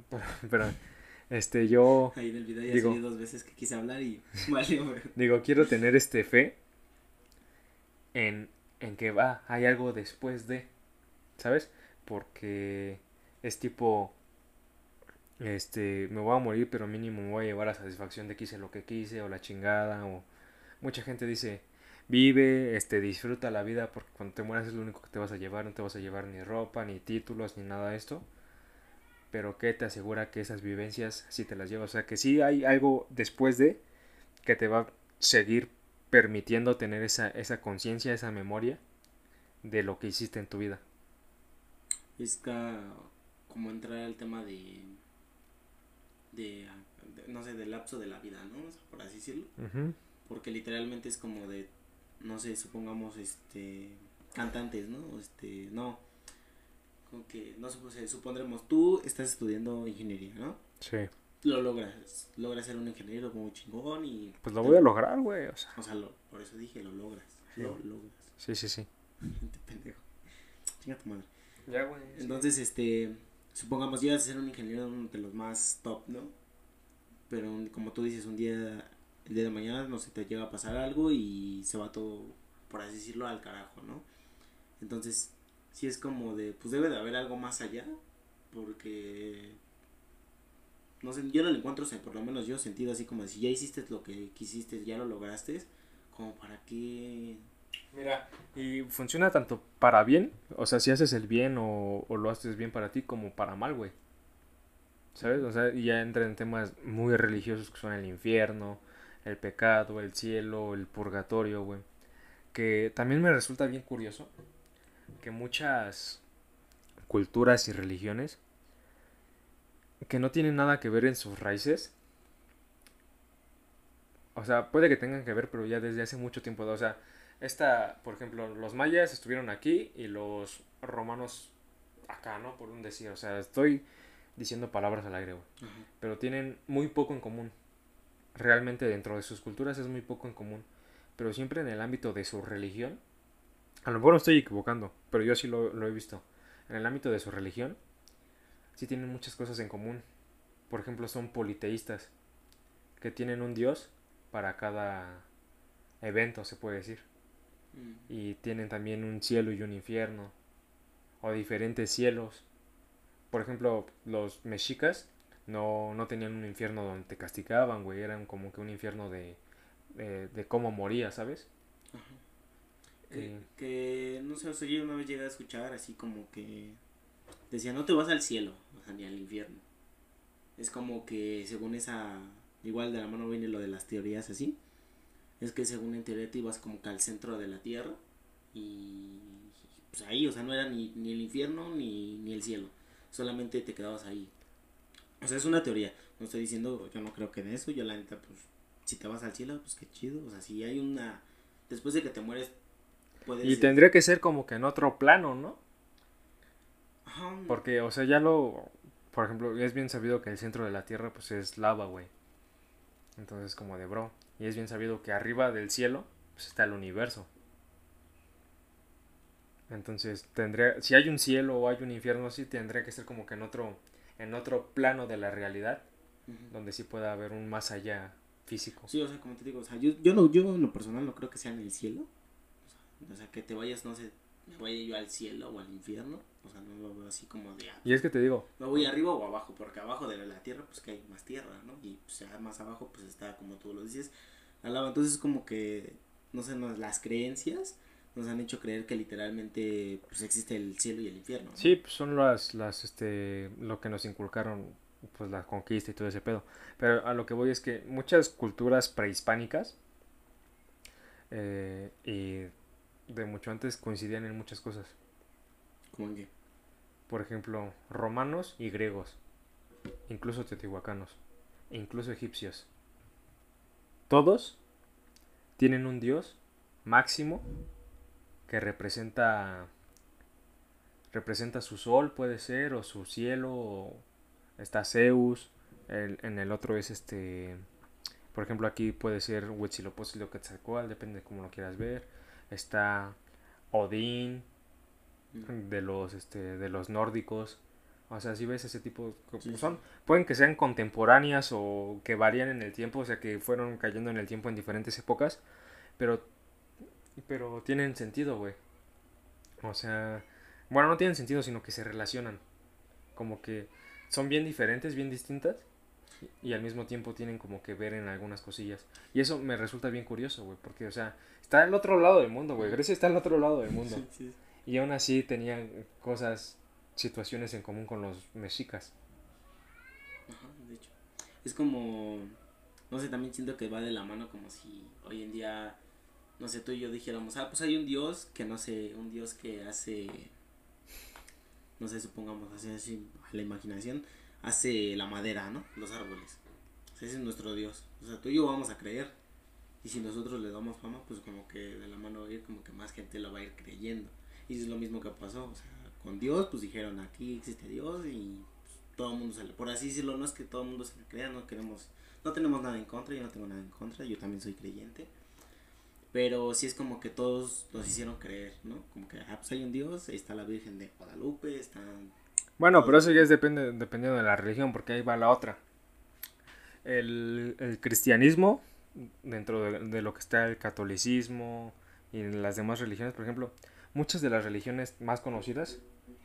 [SPEAKER 2] pero, este, yo
[SPEAKER 3] Ahí en el video ya
[SPEAKER 2] Digo-
[SPEAKER 3] dos veces que quise hablar y vale, güey.
[SPEAKER 2] digo, quiero tener este fe en, en que va, hay algo después de, ¿sabes? Porque es tipo, este, me voy a morir, pero mínimo me voy a llevar la satisfacción de que hice lo que quise, o la chingada, o mucha gente dice, vive, este, disfruta la vida, porque cuando te mueras es lo único que te vas a llevar, no te vas a llevar ni ropa, ni títulos, ni nada de esto. Pero ¿qué te asegura que esas vivencias sí te las llevas? O sea, que sí hay algo después de que te va a seguir permitiendo tener esa, esa conciencia, esa memoria de lo que hiciste en tu vida.
[SPEAKER 3] Es ca- como entrar al tema de, de, de, no sé, del lapso de la vida, ¿no? O sea, por así decirlo. Porque literalmente es como de, no sé, supongamos, este, cantantes, ¿no? Este, no. Como que, no sé, pues, supondremos, tú estás estudiando ingeniería, ¿no?
[SPEAKER 2] Sí.
[SPEAKER 3] Lo logras, logras ser un ingeniero muy chingón y...
[SPEAKER 2] Pues lo voy a lograr, güey. O sea,
[SPEAKER 3] O sea, lo, por eso dije, lo logras.
[SPEAKER 2] Sí.
[SPEAKER 3] Lo logras.
[SPEAKER 2] sí, sí, sí.
[SPEAKER 3] Gente pendejo. Chinga tu madre.
[SPEAKER 2] Ya, güey.
[SPEAKER 3] Entonces, este, supongamos llegas a ser un ingeniero de los más top, ¿no? Pero como tú dices, un día, el día de mañana, no sé, te llega a pasar algo y se va todo, por así decirlo, al carajo, ¿no? Entonces, sí es como de, pues debe de haber algo más allá, porque, no sé, yo no le encuentro, o por lo menos yo sentido así como de, si ya hiciste lo que quisiste, ya lo lograste, como para qué...
[SPEAKER 2] Mira, y funciona tanto para bien, o sea, si haces el bien o, o lo haces bien para ti, como para mal, güey. ¿Sabes? O sea, ya entra en temas muy religiosos que son el infierno, el pecado, el cielo, el purgatorio, güey. Que también me resulta bien curioso que muchas culturas y religiones que no tienen nada que ver en sus raíces. O sea, puede que tengan que ver, pero ya desde hace mucho tiempo. O sea, esta, por ejemplo, los mayas estuvieron aquí y los romanos acá, ¿no? Por un decir. O sea, estoy diciendo palabras al aire, güey. Pero tienen muy poco en común. Realmente dentro de sus culturas es muy poco en común. Pero siempre en el ámbito de su religión. A lo mejor me estoy equivocando, pero yo sí lo, lo he visto. En el ámbito de su religión, sí tienen muchas cosas en común. Por ejemplo, son politeístas. Que tienen un dios para cada evento, se puede decir
[SPEAKER 3] Mm.
[SPEAKER 2] y tienen también un cielo y un infierno o diferentes cielos. Por ejemplo, los mexicas no, no tenían un infierno donde te castigaban, güey, eran como que un infierno de, de, de cómo moría, ¿sabes?
[SPEAKER 3] Ajá.
[SPEAKER 2] Eh,
[SPEAKER 3] Que, que, no sé, o sea, yo una vez llegué a escuchar así como que decía, no te vas al cielo, o sea, ni al infierno. Es como que según esa, igual de la mano viene lo de las teorías así, es que según en teoría te ibas como que al centro de la tierra y pues ahí, o sea, no era ni, ni el infierno ni, ni el cielo, solamente te quedabas ahí. O sea, es una teoría, no estoy diciendo, yo no creo que en eso, yo la neta, pues, si te vas al cielo, pues qué chido, o sea, si hay una, después de que te mueres, puedes...
[SPEAKER 2] y tendría que ser como que en otro plano, ¿no? Porque, o sea, ya lo... Por ejemplo, es bien sabido que el centro de la Tierra, pues, es lava, güey. Entonces, como de bro. Y es bien sabido que arriba del cielo, pues, está el universo. Entonces, tendría... Si hay un cielo o hay un infierno, sí tendría que ser como que en otro... En otro plano de la realidad, donde sí pueda haber un más allá físico.
[SPEAKER 3] Sí, o sea, como te digo, o sea, yo, yo, no, yo en lo personal no creo que sea en el cielo. O sea, o sea, que te vayas, no sé, me vaya yo al cielo o al infierno. O sea, no lo veo así como de, ah,
[SPEAKER 2] Y es que te digo,
[SPEAKER 3] me voy arriba o abajo, porque abajo de la tierra, pues que hay más tierra, ¿no? Y pues ya más abajo, pues está, como tú lo dices, al lado. Entonces, como que, no sé, no, las creencias nos han hecho creer que literalmente, pues existe el cielo y el infierno. ¿no?
[SPEAKER 2] Sí, pues son las, las, este, lo que nos inculcaron, pues la conquista y todo ese pedo. Pero a lo que voy es que muchas culturas prehispánicas eh, y de mucho antes coincidían en muchas cosas.
[SPEAKER 3] Como en que,
[SPEAKER 2] Por ejemplo, romanos y griegos, incluso teotihuacanos, e incluso egipcios. Todos tienen un dios máximo que representa representa su sol puede ser o su cielo o está Zeus el- en el otro es este por ejemplo aquí puede ser Huitzilopochtli o Quetzalcóatl depende de cómo lo quieras ver está Odín de los este de los nórdicos. O sea si ves ese tipo
[SPEAKER 3] Sí, sí.
[SPEAKER 2] son pueden que sean contemporáneas o que varían en el tiempo o sea que fueron cayendo en el tiempo en diferentes épocas pero pero tienen sentido güey. O sea bueno no tienen sentido sino que se relacionan. Como que son bien diferentes bien distintas y al mismo tiempo tienen como que ver en algunas cosillas. Y eso me resulta bien curioso güey porque o sea está al otro lado del mundo güey Grecia está al otro lado del mundo
[SPEAKER 3] sí, sí.
[SPEAKER 2] y aún así tenían cosas, situaciones en común con los mexicas.
[SPEAKER 3] Ajá, de hecho. Es como, no sé, también siento que va de la mano como si hoy en día no sé, tú y yo dijéramos, ah, pues hay un dios que no sé, un dios que hace, no sé, supongamos, así, así, a la imaginación, hace la madera, ¿no? Los árboles. O sea, ese es nuestro dios. O sea, tú y yo vamos a creer. Y si nosotros le damos fama, pues como que de la mano va a ir, como que más gente lo va a ir creyendo. Y es lo mismo que pasó, o sea, con Dios, pues dijeron, aquí existe Dios y pues, todo el mundo se le, por así decirlo, no es que todo el mundo se le crea, no queremos, no tenemos nada en contra, yo no tengo nada en contra, yo también soy creyente. Pero sí es como que todos los hicieron creer, ¿no? Como que, ah, pues hay un Dios, ahí está la Virgen de Guadalupe, están...
[SPEAKER 2] Bueno, pero eso ya es depende, dependiendo de la religión, porque ahí va la otra. El, el cristianismo, dentro de, de lo que está el catolicismo y las demás religiones, por ejemplo, muchas de las religiones más conocidas,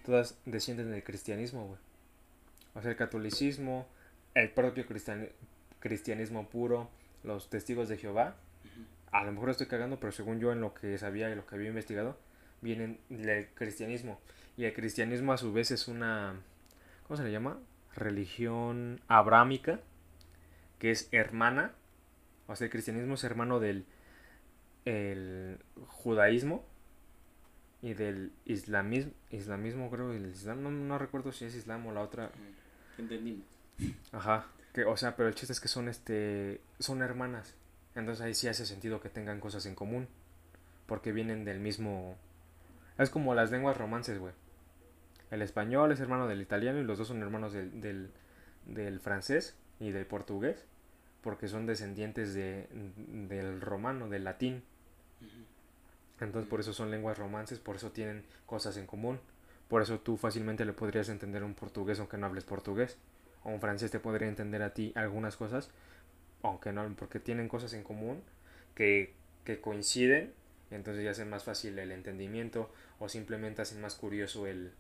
[SPEAKER 2] todas descienden del cristianismo, güey. O sea, el catolicismo, el propio cristian- cristianismo puro, los testigos de Jehová. A lo mejor estoy cagando, pero según yo en lo que sabía y lo que había investigado, vienen del cristianismo. Y el cristianismo a su vez es una, ¿cómo se le llama? Religión abrámica, que es hermana. O sea, el cristianismo es hermano del el judaísmo y del islamismo, islamismo creo, el islam, no, no recuerdo si es islam o la otra,
[SPEAKER 3] Entendimos.
[SPEAKER 2] ajá, que, o sea, pero el chiste es que son, este, son hermanas, entonces ahí sí hace sentido que tengan cosas en común, porque vienen del mismo, es como las lenguas romances, güey, el español es hermano del italiano y los dos son hermanos del, del, del francés y del portugués, porque son descendientes de, del romano, del latín, entonces por eso son lenguas romances, por eso tienen cosas en común. Por eso tú fácilmente le podrías entender a un portugués aunque no hables portugués. O un francés te podría entender a ti algunas cosas, aunque no, porque tienen cosas en común que, que coinciden. Entonces ya hace más fácil el entendimiento o simplemente hacen más curioso el,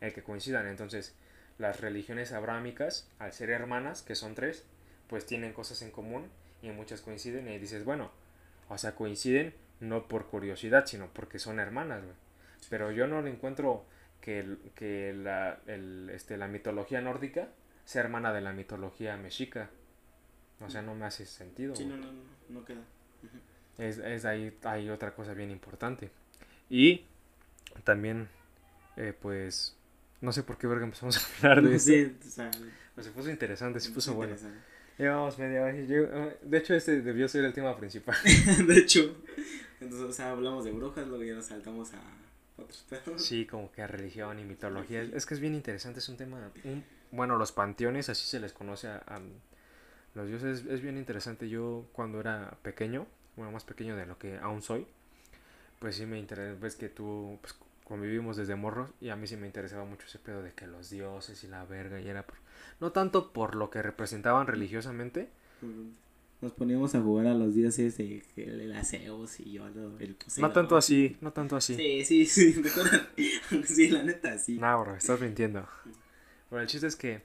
[SPEAKER 2] el que coincidan. Entonces las religiones abrámicas, al ser hermanas, que son tres, pues tienen cosas en común y muchas coinciden y dices, bueno, o sea, coinciden no por curiosidad, sino porque son hermanas, güey. Pero yo no le encuentro que, el- que la, el, este, la mitología nórdica sea hermana de la mitología mexica. O sea, no me hace sentido.
[SPEAKER 3] Sí, no, no, no, no queda.
[SPEAKER 2] Es, es ahí hay otra cosa bien importante. Y también, eh, pues, no sé por qué verga empezamos a hablar de esto.
[SPEAKER 3] Sí, o sea,
[SPEAKER 2] se puso interesante, se puso bueno. Llevamos media hora. eh, De hecho, este debió ser el tema principal.
[SPEAKER 3] de hecho, entonces, o sea, hablamos de brujas, luego ya nos saltamos a otros pedos.
[SPEAKER 2] Sí, como que a religión y mitología. Es que es bien interesante, es un tema... un- bueno, los panteones, así se les conoce a, a los dioses. Es, es bien interesante. Yo cuando era pequeño, bueno, más pequeño de lo que aún soy, pues sí me interesa. Ves que tú pues, convivimos desde morros y a mí sí me interesaba mucho ese pedo de que los dioses y la verga y era por... No tanto por lo que representaban religiosamente,
[SPEAKER 3] Nos poníamos a jugar a los dioses de el Aseos y yo lo- el
[SPEAKER 2] no tanto así, no tanto así.
[SPEAKER 3] Sí, sí, sí, sí, la neta, sí.
[SPEAKER 2] No, bro, estás mintiendo. Pero el chiste es que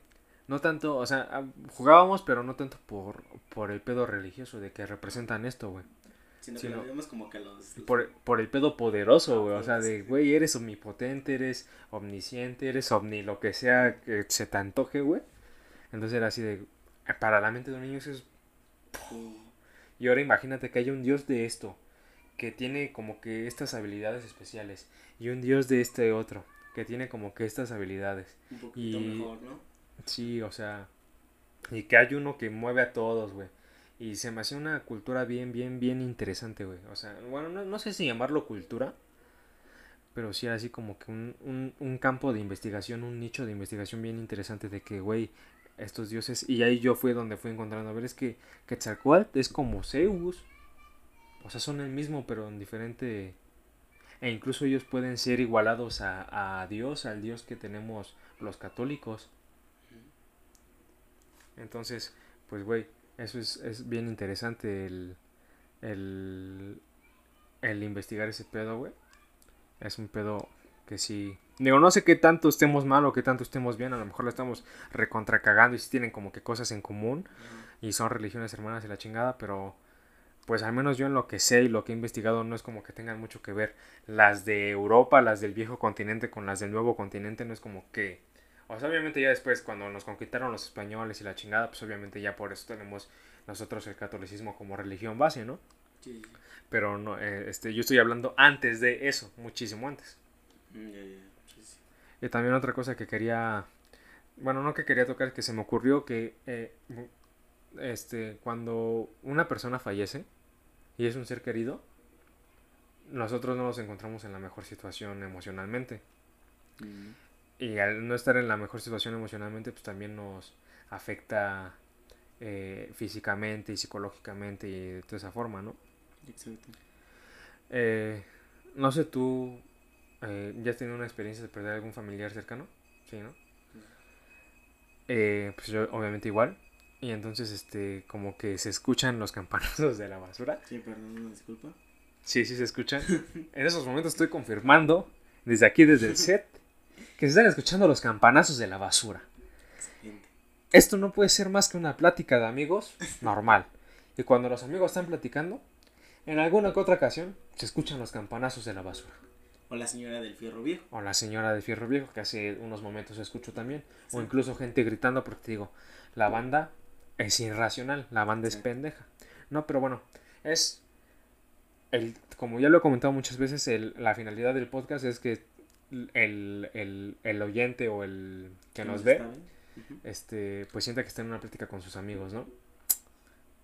[SPEAKER 2] no tanto, o sea, ah, jugábamos, pero no tanto por, por el pedo religioso de que representan esto, güey.
[SPEAKER 3] Sino
[SPEAKER 2] sí,
[SPEAKER 3] que lo
[SPEAKER 2] no.
[SPEAKER 3] vemos como que los...
[SPEAKER 2] Por, por el pedo poderoso, güey. O sea, de, güey, eres omnipotente, eres omnisciente, eres omni, lo que sea que se te antoje, güey. Entonces era así de, para la mente de un niño eso es... Y ahora imagínate que hay un dios de esto, que tiene como que estas habilidades especiales, y un dios de este otro, que tiene como que estas habilidades.
[SPEAKER 3] Un poquito
[SPEAKER 2] Y-
[SPEAKER 3] mejor, ¿no?
[SPEAKER 2] Sí, o sea, y que hay uno que mueve a todos, güey. Y se me hace una cultura bien, bien, bien interesante, güey. O sea, bueno, no, no sé si llamarlo cultura, pero sí así como que un, un, un campo de investigación, un nicho de investigación bien interesante de que, güey, estos dioses, y ahí yo fui donde fui encontrando, a ver, es que Quetzalcóatl es como Zeus. O sea, son el mismo, pero en diferente... E incluso ellos pueden ser igualados a, a Dios, al Dios que tenemos los católicos. Entonces, pues, güey, eso es, es bien interesante el, el, el investigar ese pedo, güey. Es un pedo que sí... Digo, no sé qué tanto estemos mal o qué tanto estemos bien, a lo mejor lo estamos recontracagando y sí tienen como que cosas en común y son religiones hermanas y la chingada, pero pues al menos yo en lo que sé y lo que he investigado no es como que tengan mucho que ver las de Europa, las del viejo continente con las del nuevo continente, no es como que... O sea, obviamente ya después cuando nos conquistaron los españoles y la chingada, pues obviamente ya por eso tenemos nosotros el catolicismo como religión base, ¿no?
[SPEAKER 3] Sí.
[SPEAKER 2] Pero no, eh, este, yo estoy hablando antes de eso, muchísimo antes.
[SPEAKER 3] Mm, ya, sí, sí.
[SPEAKER 2] Y también otra cosa que quería, bueno, no que quería tocar, que se me ocurrió que eh, este, cuando una persona fallece y es un ser querido, nosotros no nos encontramos en la mejor situación emocionalmente.
[SPEAKER 3] Mm,
[SPEAKER 2] Y al no estar en la mejor situación emocionalmente, pues también nos afecta eh, físicamente y psicológicamente y de toda esa forma, ¿no?
[SPEAKER 3] Exacto.
[SPEAKER 2] Eh, no sé, tú eh, ya has tenido una experiencia de perder algún familiar cercano, sí, ¿no? Eh, pues yo obviamente igual. Y entonces, este, como que se escuchan los campanazos de la basura.
[SPEAKER 3] Sí, perdón, una disculpa.
[SPEAKER 2] Sí, sí se escuchan. En esos momentos estoy confirmando, desde aquí, desde el set, que se están escuchando los campanazos de la basura.
[SPEAKER 3] Excelente.
[SPEAKER 2] Esto no puede ser más que una plática de amigos normal. Y cuando los amigos están platicando, en alguna que otra ocasión se escuchan los campanazos de la basura.
[SPEAKER 3] O la señora del fierro viejo.
[SPEAKER 2] O la señora de Fierro Viejo, que hace unos momentos escucho también. O incluso gente gritando, porque te digo, la banda es irracional, la banda es pendeja. No, pero bueno, es. El, como ya lo he comentado muchas veces, el- la finalidad del podcast es que el, el- el oyente o el que nos ve, este, pues sienta que está en una plática con sus amigos, ¿no?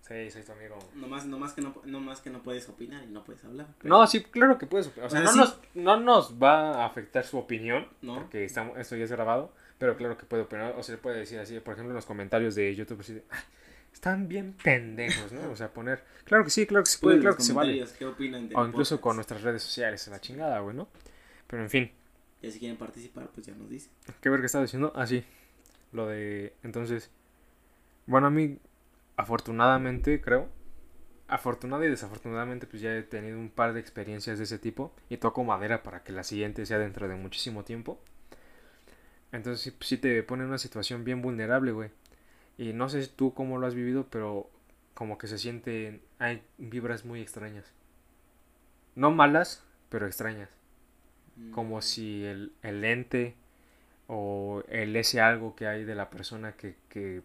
[SPEAKER 2] Sí, soy tu amigo.
[SPEAKER 3] Nomás, nomás, que no, nomás que no puedes opinar y no puedes hablar.
[SPEAKER 2] No, sí, claro que puedes. O sea,
[SPEAKER 3] O sea,
[SPEAKER 2] no,
[SPEAKER 3] sí.
[SPEAKER 2] nos, no nos va a afectar su opinión,
[SPEAKER 3] No.
[SPEAKER 2] porque estamos, esto ya es grabado, pero claro que puede opinar. O se le puede decir así, por ejemplo, en los comentarios de YouTube, así de, "Ay, están bien pendejos, ¿no? O sea, poner, claro que sí, claro que se puede, claro que se vale.
[SPEAKER 3] comentarios ¿Qué opinan del
[SPEAKER 2] O incluso con nuestras redes sociales, a la chingada, güey, ¿no? Pero en fin,
[SPEAKER 3] Ya si quieren participar, pues ya nos dicen.
[SPEAKER 2] ¿qué ver que estaba diciendo? Ah, sí, lo de, entonces, bueno, a mí, afortunadamente, creo, afortunada y desafortunadamente pues ya he tenido un par de experiencias de ese tipo y toco madera para que la siguiente sea dentro de muchísimo tiempo. Entonces sí, sí te pone en una situación bien vulnerable, güey. Y no sé tú cómo lo has vivido, pero como que se sienten, hay vibras muy extrañas. No malas, pero extrañas. Como si el, el ente o el ese algo que hay de la persona que, que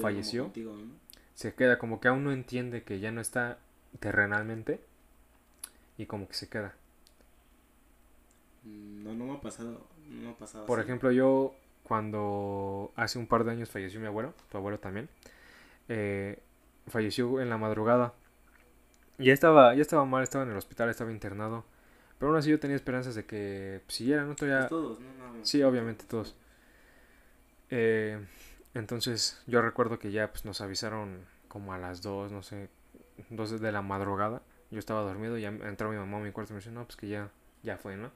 [SPEAKER 2] falleció.
[SPEAKER 3] como contigo, ¿no?
[SPEAKER 2] se queda como que aún no entiende que ya no está terrenalmente y como que se queda.
[SPEAKER 3] Mm, No, no me ha pasado. No me ha pasado.
[SPEAKER 2] Por
[SPEAKER 3] así.
[SPEAKER 2] ejemplo, yo cuando hace un par de años falleció mi abuelo, tu abuelo también, eh, falleció en la madrugada. Y ya estaba, ya estaba mal, estaba en el hospital, estaba internado. Pero aún así yo tenía esperanzas de que siguiera, ¿no? Todavía-
[SPEAKER 3] Pues todos, ¿no? No,
[SPEAKER 2] Sí, obviamente todos. Eh, entonces yo recuerdo que ya pues, nos avisaron como a las 2, no sé, 2 de la madrugada. Yo estaba dormido y ya entró mi mamá a mi cuarto y me dice, no, pues que ya, ya fue, ¿no?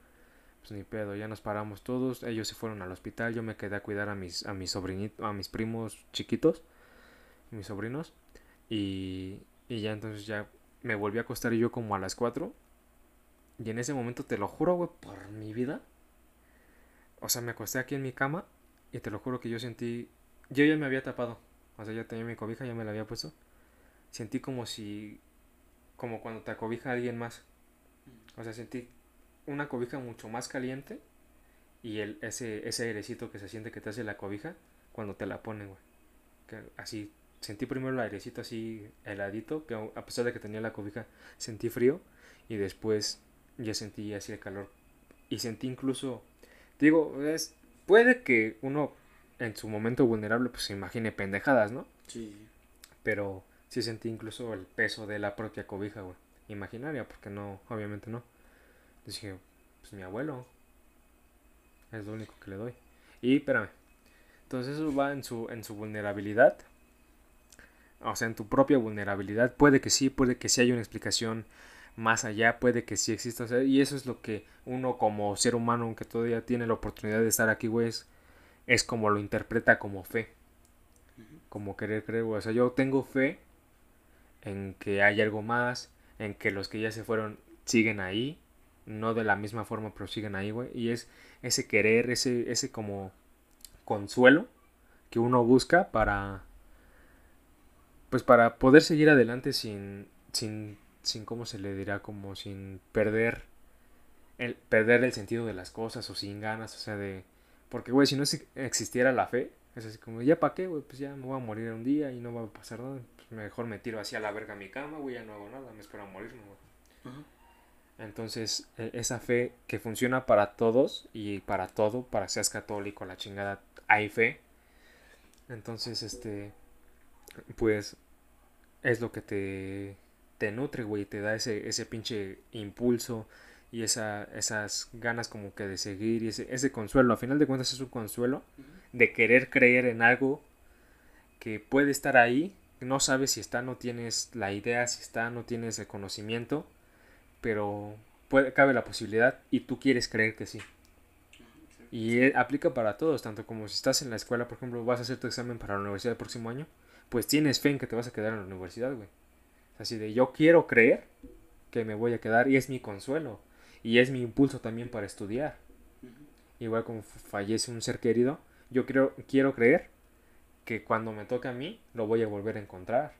[SPEAKER 2] Pues ni pedo, ya nos paramos todos. Ellos se fueron al hospital, yo me quedé a cuidar a mis, a mis sobrinitos, a mis primos chiquitos, mis sobrinos. Y, y ya entonces ya me volví a acostar yo como a las 4. Y en ese momento, te lo juro, güey, por mi vida. O sea, me acosté aquí en mi cama y te lo juro que yo sentí... Yo ya me había tapado. O sea, ya tenía mi cobija, ya me la había puesto. Sentí como si... Como cuando te acobija alguien más. O sea, sentí una cobija mucho más caliente. Y el, ese, ese airecito que se siente que te hace la cobija cuando te la ponen, güey. Que así, sentí primero el airecito así heladito, que a pesar de que tenía la cobija, sentí frío. Y después ya sentí así el calor. Y sentí incluso Digo, es, puede que uno en su momento vulnerable pues se imagine pendejadas, ¿no?
[SPEAKER 3] Sí.
[SPEAKER 2] Pero sí sentí incluso el peso de la propia cobija, güey. Imaginaria, porque no, obviamente no. Dije, pues mi abuelo. Es lo único que le doy. Y espérame. Entonces eso va en su, en su vulnerabilidad. O sea, en tu propia vulnerabilidad. Puede que sí, puede que sí haya una explicación más allá, puede que sí exista. o sea, y eso es lo que uno como ser humano, aunque todavía tiene la oportunidad de estar aquí, güey, es, es como lo interpreta como fe. Como querer creer, güey. O sea, yo tengo fe en que hay algo más, en que los que ya se fueron siguen ahí. No de la misma forma, pero siguen ahí, güey. Y es ese querer, ese, ese como consuelo que uno busca para pues para poder seguir adelante sin sin sin cómo se le dirá como sin perder el perder el sentido de las cosas o sin ganas o sea de porque güey si no existiera la fe es así como ya para qué güey pues ya me voy a morir un día y no va a pasar nada pues mejor me tiro así a la verga a mi cama, güey, ya no hago nada, me espero a morirme, güey. Entonces, e- esa fe que funciona para todos y para todo, para seas católico, la chingada, hay fe. Entonces, este, pues, es lo que te, te nutre, güey, te da ese, ese pinche impulso y esa, esas ganas como que de seguir y ese, ese consuelo. A final de cuentas es un consuelo de querer creer en algo que puede estar ahí. No sabes si está, no tienes la idea, si está, no tienes el conocimiento, pero puede, cabe la posibilidad y tú quieres creer que sí. Y eh, aplica para todos, tanto como si estás en la escuela, por ejemplo, vas a hacer tu examen para la universidad el próximo año, pues tienes fe en que te vas a quedar en la universidad, güey. Así de yo quiero creer que me voy a quedar y es mi consuelo y es mi impulso también para estudiar. Igual como fallece un ser querido, yo creo, quiero creer que cuando me toque a mí lo voy a volver a encontrar.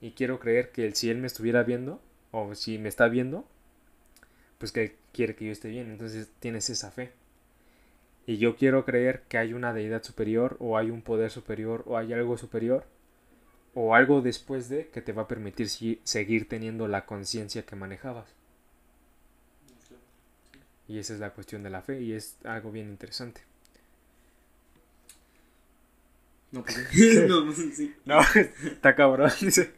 [SPEAKER 2] Y quiero creer que si él me estuviera viendo, o si me está viendo, pues que quiere que yo esté bien. Entonces tienes esa fe. Y yo quiero creer que hay una deidad superior, o hay un poder superior, o hay algo superior, o algo después de que te va a permitir si- seguir teniendo la conciencia que manejabas. Y esa es la cuestión de la fe, y es algo bien interesante.
[SPEAKER 3] No, pues no, pues sí.
[SPEAKER 2] No, está cabrón. dice.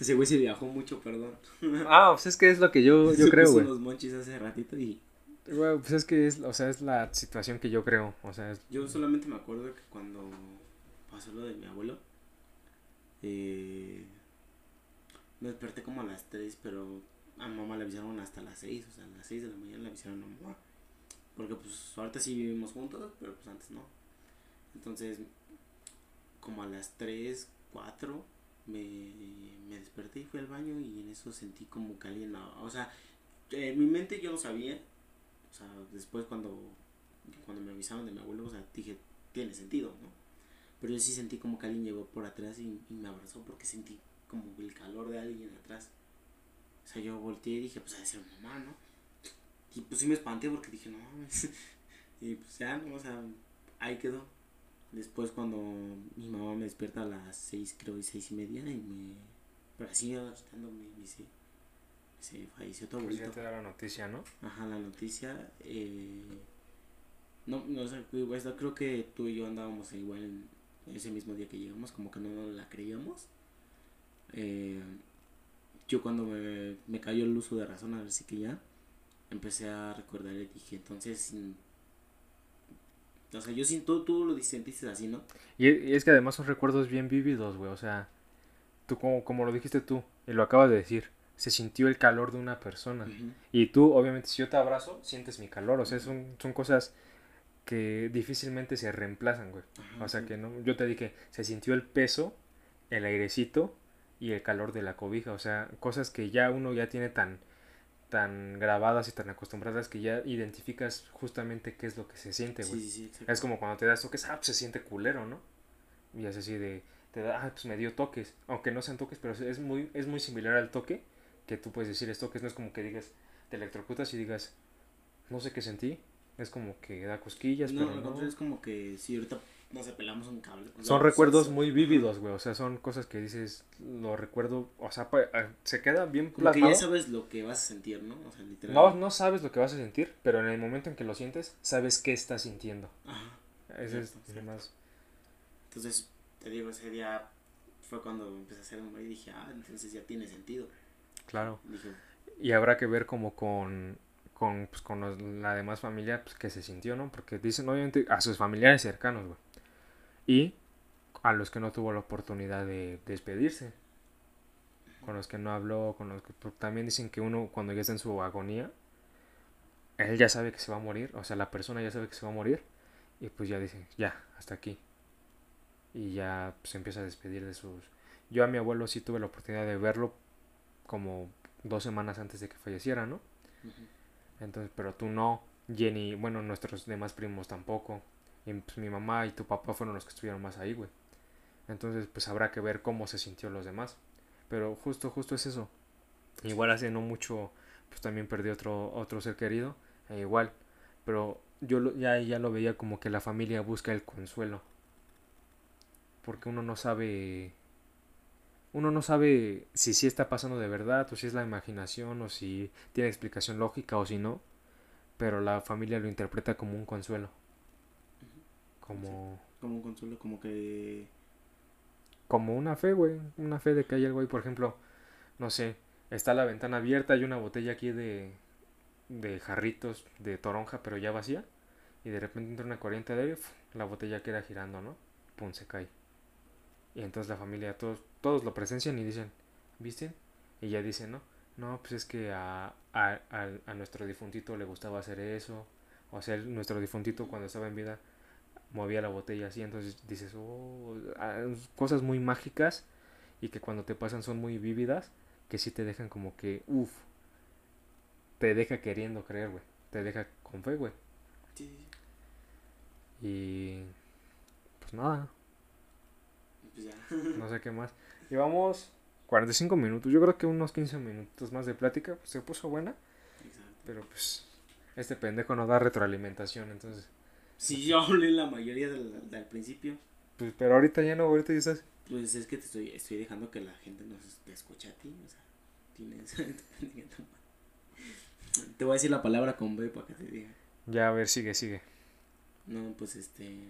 [SPEAKER 3] Ese güey se viajó mucho, perdón.
[SPEAKER 2] Ah, pues es que es lo que yo, yo
[SPEAKER 3] Se
[SPEAKER 2] creo, güey.
[SPEAKER 3] unos monchis hace ratito y
[SPEAKER 2] Güey, Pues es que es, o sea, es la situación que yo creo. O sea, es-
[SPEAKER 3] yo solamente me acuerdo que cuando pasó lo de mi abuelo, eh, me desperté como a las 3, pero a mamá le avisaron hasta las 6, o sea, a las 6 de la mañana le avisaron a mamá. Porque pues ahorita sí vivimos juntos, pero pues antes no. Entonces, como a las 3, 4, me, me desperté y fui al baño y en eso sentí como que alguien, o sea, en mi mente yo no sabía, o sea, después cuando, cuando me avisaron de mi abuelo, o sea, dije, tiene sentido, ¿no? Pero yo sí sentí como que alguien llegó por atrás y, y me abrazó porque sentí como el calor de alguien atrás. O sea, yo volteé y dije, pues ha de ser mamá, ¿no? Y pues sí me espanté porque dije, no mames. Y pues ya, ¿no? o sea, ahí quedó. Después cuando mi mamá me despierta a las seis, creo, y seis y media, y me... Pero así asustándome, me dice, se falleció tu
[SPEAKER 2] pues
[SPEAKER 3] abuelito.
[SPEAKER 2] ya te da la noticia, ¿no?
[SPEAKER 3] Ajá, la noticia. Eh, no, no sé, igual, esta- creo que tú y yo andábamos igual en ese mismo día que llegamos, como que no nos la creíamos. Eh, yo cuando me, me cayó el uso de razón, a ver si que ya, empecé a recordar y dije, entonces, sin- o sea, yo sin tú, tú lo sentiste así, ¿no?
[SPEAKER 2] Y, y es que además son recuerdos bien vívidos, güey. O sea, tú como, como lo dijiste tú, y lo acabas de decir, se sintió el calor de una persona. Y tú, obviamente, si yo te abrazo, sientes mi calor. O sea, son, son cosas que difícilmente se reemplazan, güey.
[SPEAKER 3] Ajá,
[SPEAKER 2] O sea
[SPEAKER 3] sí.
[SPEAKER 2] que no, yo te dije, se sintió el peso, el airecito y el calor de la cobija. O sea, cosas que ya uno ya tiene tan, tan grabadas y tan acostumbradas que ya identificas justamente qué es lo que se siente, güey.
[SPEAKER 3] sí, sí.
[SPEAKER 2] Es como cuando te das toques, ah, pues se siente culero, ¿no? Y es así de, te da, ah, pues me dio toques. Aunque no sean toques, pero es muy, es muy similar al toque que tú puedes decir es toques. No es como que digas, te electrocutas y digas, no sé qué sentí. Es como que da cosquillas,
[SPEAKER 3] No,
[SPEAKER 2] pero no.
[SPEAKER 3] es como que si ahorita, no sé, pelamos un cable. o sea,
[SPEAKER 2] Son recuerdos muy vívidos, güey. O sea, son cosas que dices, lo recuerdo, o sea, pa- ah, se queda bien
[SPEAKER 3] Como que ya sabes lo que vas a sentir, ¿no? O sea, literal.
[SPEAKER 2] No, no sabes lo que vas a sentir, pero en el momento en que lo sientes, sabes qué estás sintiendo.
[SPEAKER 3] Ajá.
[SPEAKER 2] Ese es más...
[SPEAKER 3] Entonces, te digo, ese día fue cuando empecé a hacer memoria y dije, ah, entonces ya tiene sentido.
[SPEAKER 2] Claro.
[SPEAKER 3] Dije,
[SPEAKER 2] Y habrá que ver como con, con, pues, con los- la demás familia pues, que se sintió, ¿no? Porque dicen obviamente a sus familiares cercanos, güey. Y a los que no tuvo la oportunidad de despedirse. Con los que no habló, con los que también dicen que uno cuando ya está en su agonía, él ya sabe que se va a morir, o sea, la persona ya sabe que se va a morir. Y pues ya dice, ya, hasta aquí. Y ya pues, se empieza a despedir de sus... Yo a mi abuelo sí tuve la oportunidad de verlo como dos semanas antes de que falleciera, ¿no?
[SPEAKER 3] ujú.
[SPEAKER 2] Entonces, pero tú no, Jenny, bueno, nuestros demás primos tampoco. Y pues mi mamá y tu papá fueron los que estuvieron más ahí, güey. Entonces, pues habrá que ver cómo se sintió los demás. Pero justo, justo es eso. Igual hace no mucho, pues también perdí otro, otro ser querido. E igual. Pero yo lo- ya, ya lo veía como que la familia busca el consuelo. Porque uno no sabe uno no sabe si sí está pasando de verdad o si es la imaginación o si tiene explicación lógica o si no, pero la familia lo interpreta como un consuelo. Como,
[SPEAKER 3] Como un consuelo, como que...
[SPEAKER 2] como una fe, güey, una fe de que hay algo ahí, por ejemplo, no sé, está la ventana abierta, hay una botella aquí de, de jarritos de toronja, pero ya vacía, y de repente entra una corriente de aire, la botella queda girando, ¿no? Pum, se cae. Y entonces la familia, todos, todos lo presencian y dicen, ¿viste? Y ya dicen, ¿no? No, pues es que a, a, al- a nuestro difuntito le gustaba hacer eso. O sea, el- nuestro difuntito cuando estaba en vida movía la botella así. Entonces dices, oh, ah, cosas muy mágicas y que cuando te pasan son muy vívidas. Que sí te dejan como que, uff, te deja queriendo creer, güey. Te deja con fe, güey.
[SPEAKER 3] Sí.
[SPEAKER 2] Y pues nada,
[SPEAKER 3] Pues ya.
[SPEAKER 2] no sé qué más. Llevamos 45 minutos. Yo creo que unos 15 minutos más de plática. Pues, se puso buena.
[SPEAKER 3] Exacto.
[SPEAKER 2] Pero pues este pendejo no da retroalimentación. Entonces,
[SPEAKER 3] Si yo hablé la mayoría del, del principio,
[SPEAKER 2] pues pero ahorita ya no, ahorita ya estás.
[SPEAKER 3] pues es que te estoy, estoy dejando que la gente nos te escuche a ti. O sea, tienes... te voy a decir la palabra con B para que te diga.
[SPEAKER 2] Ya, a ver, sigue, sigue.
[SPEAKER 3] No, pues este.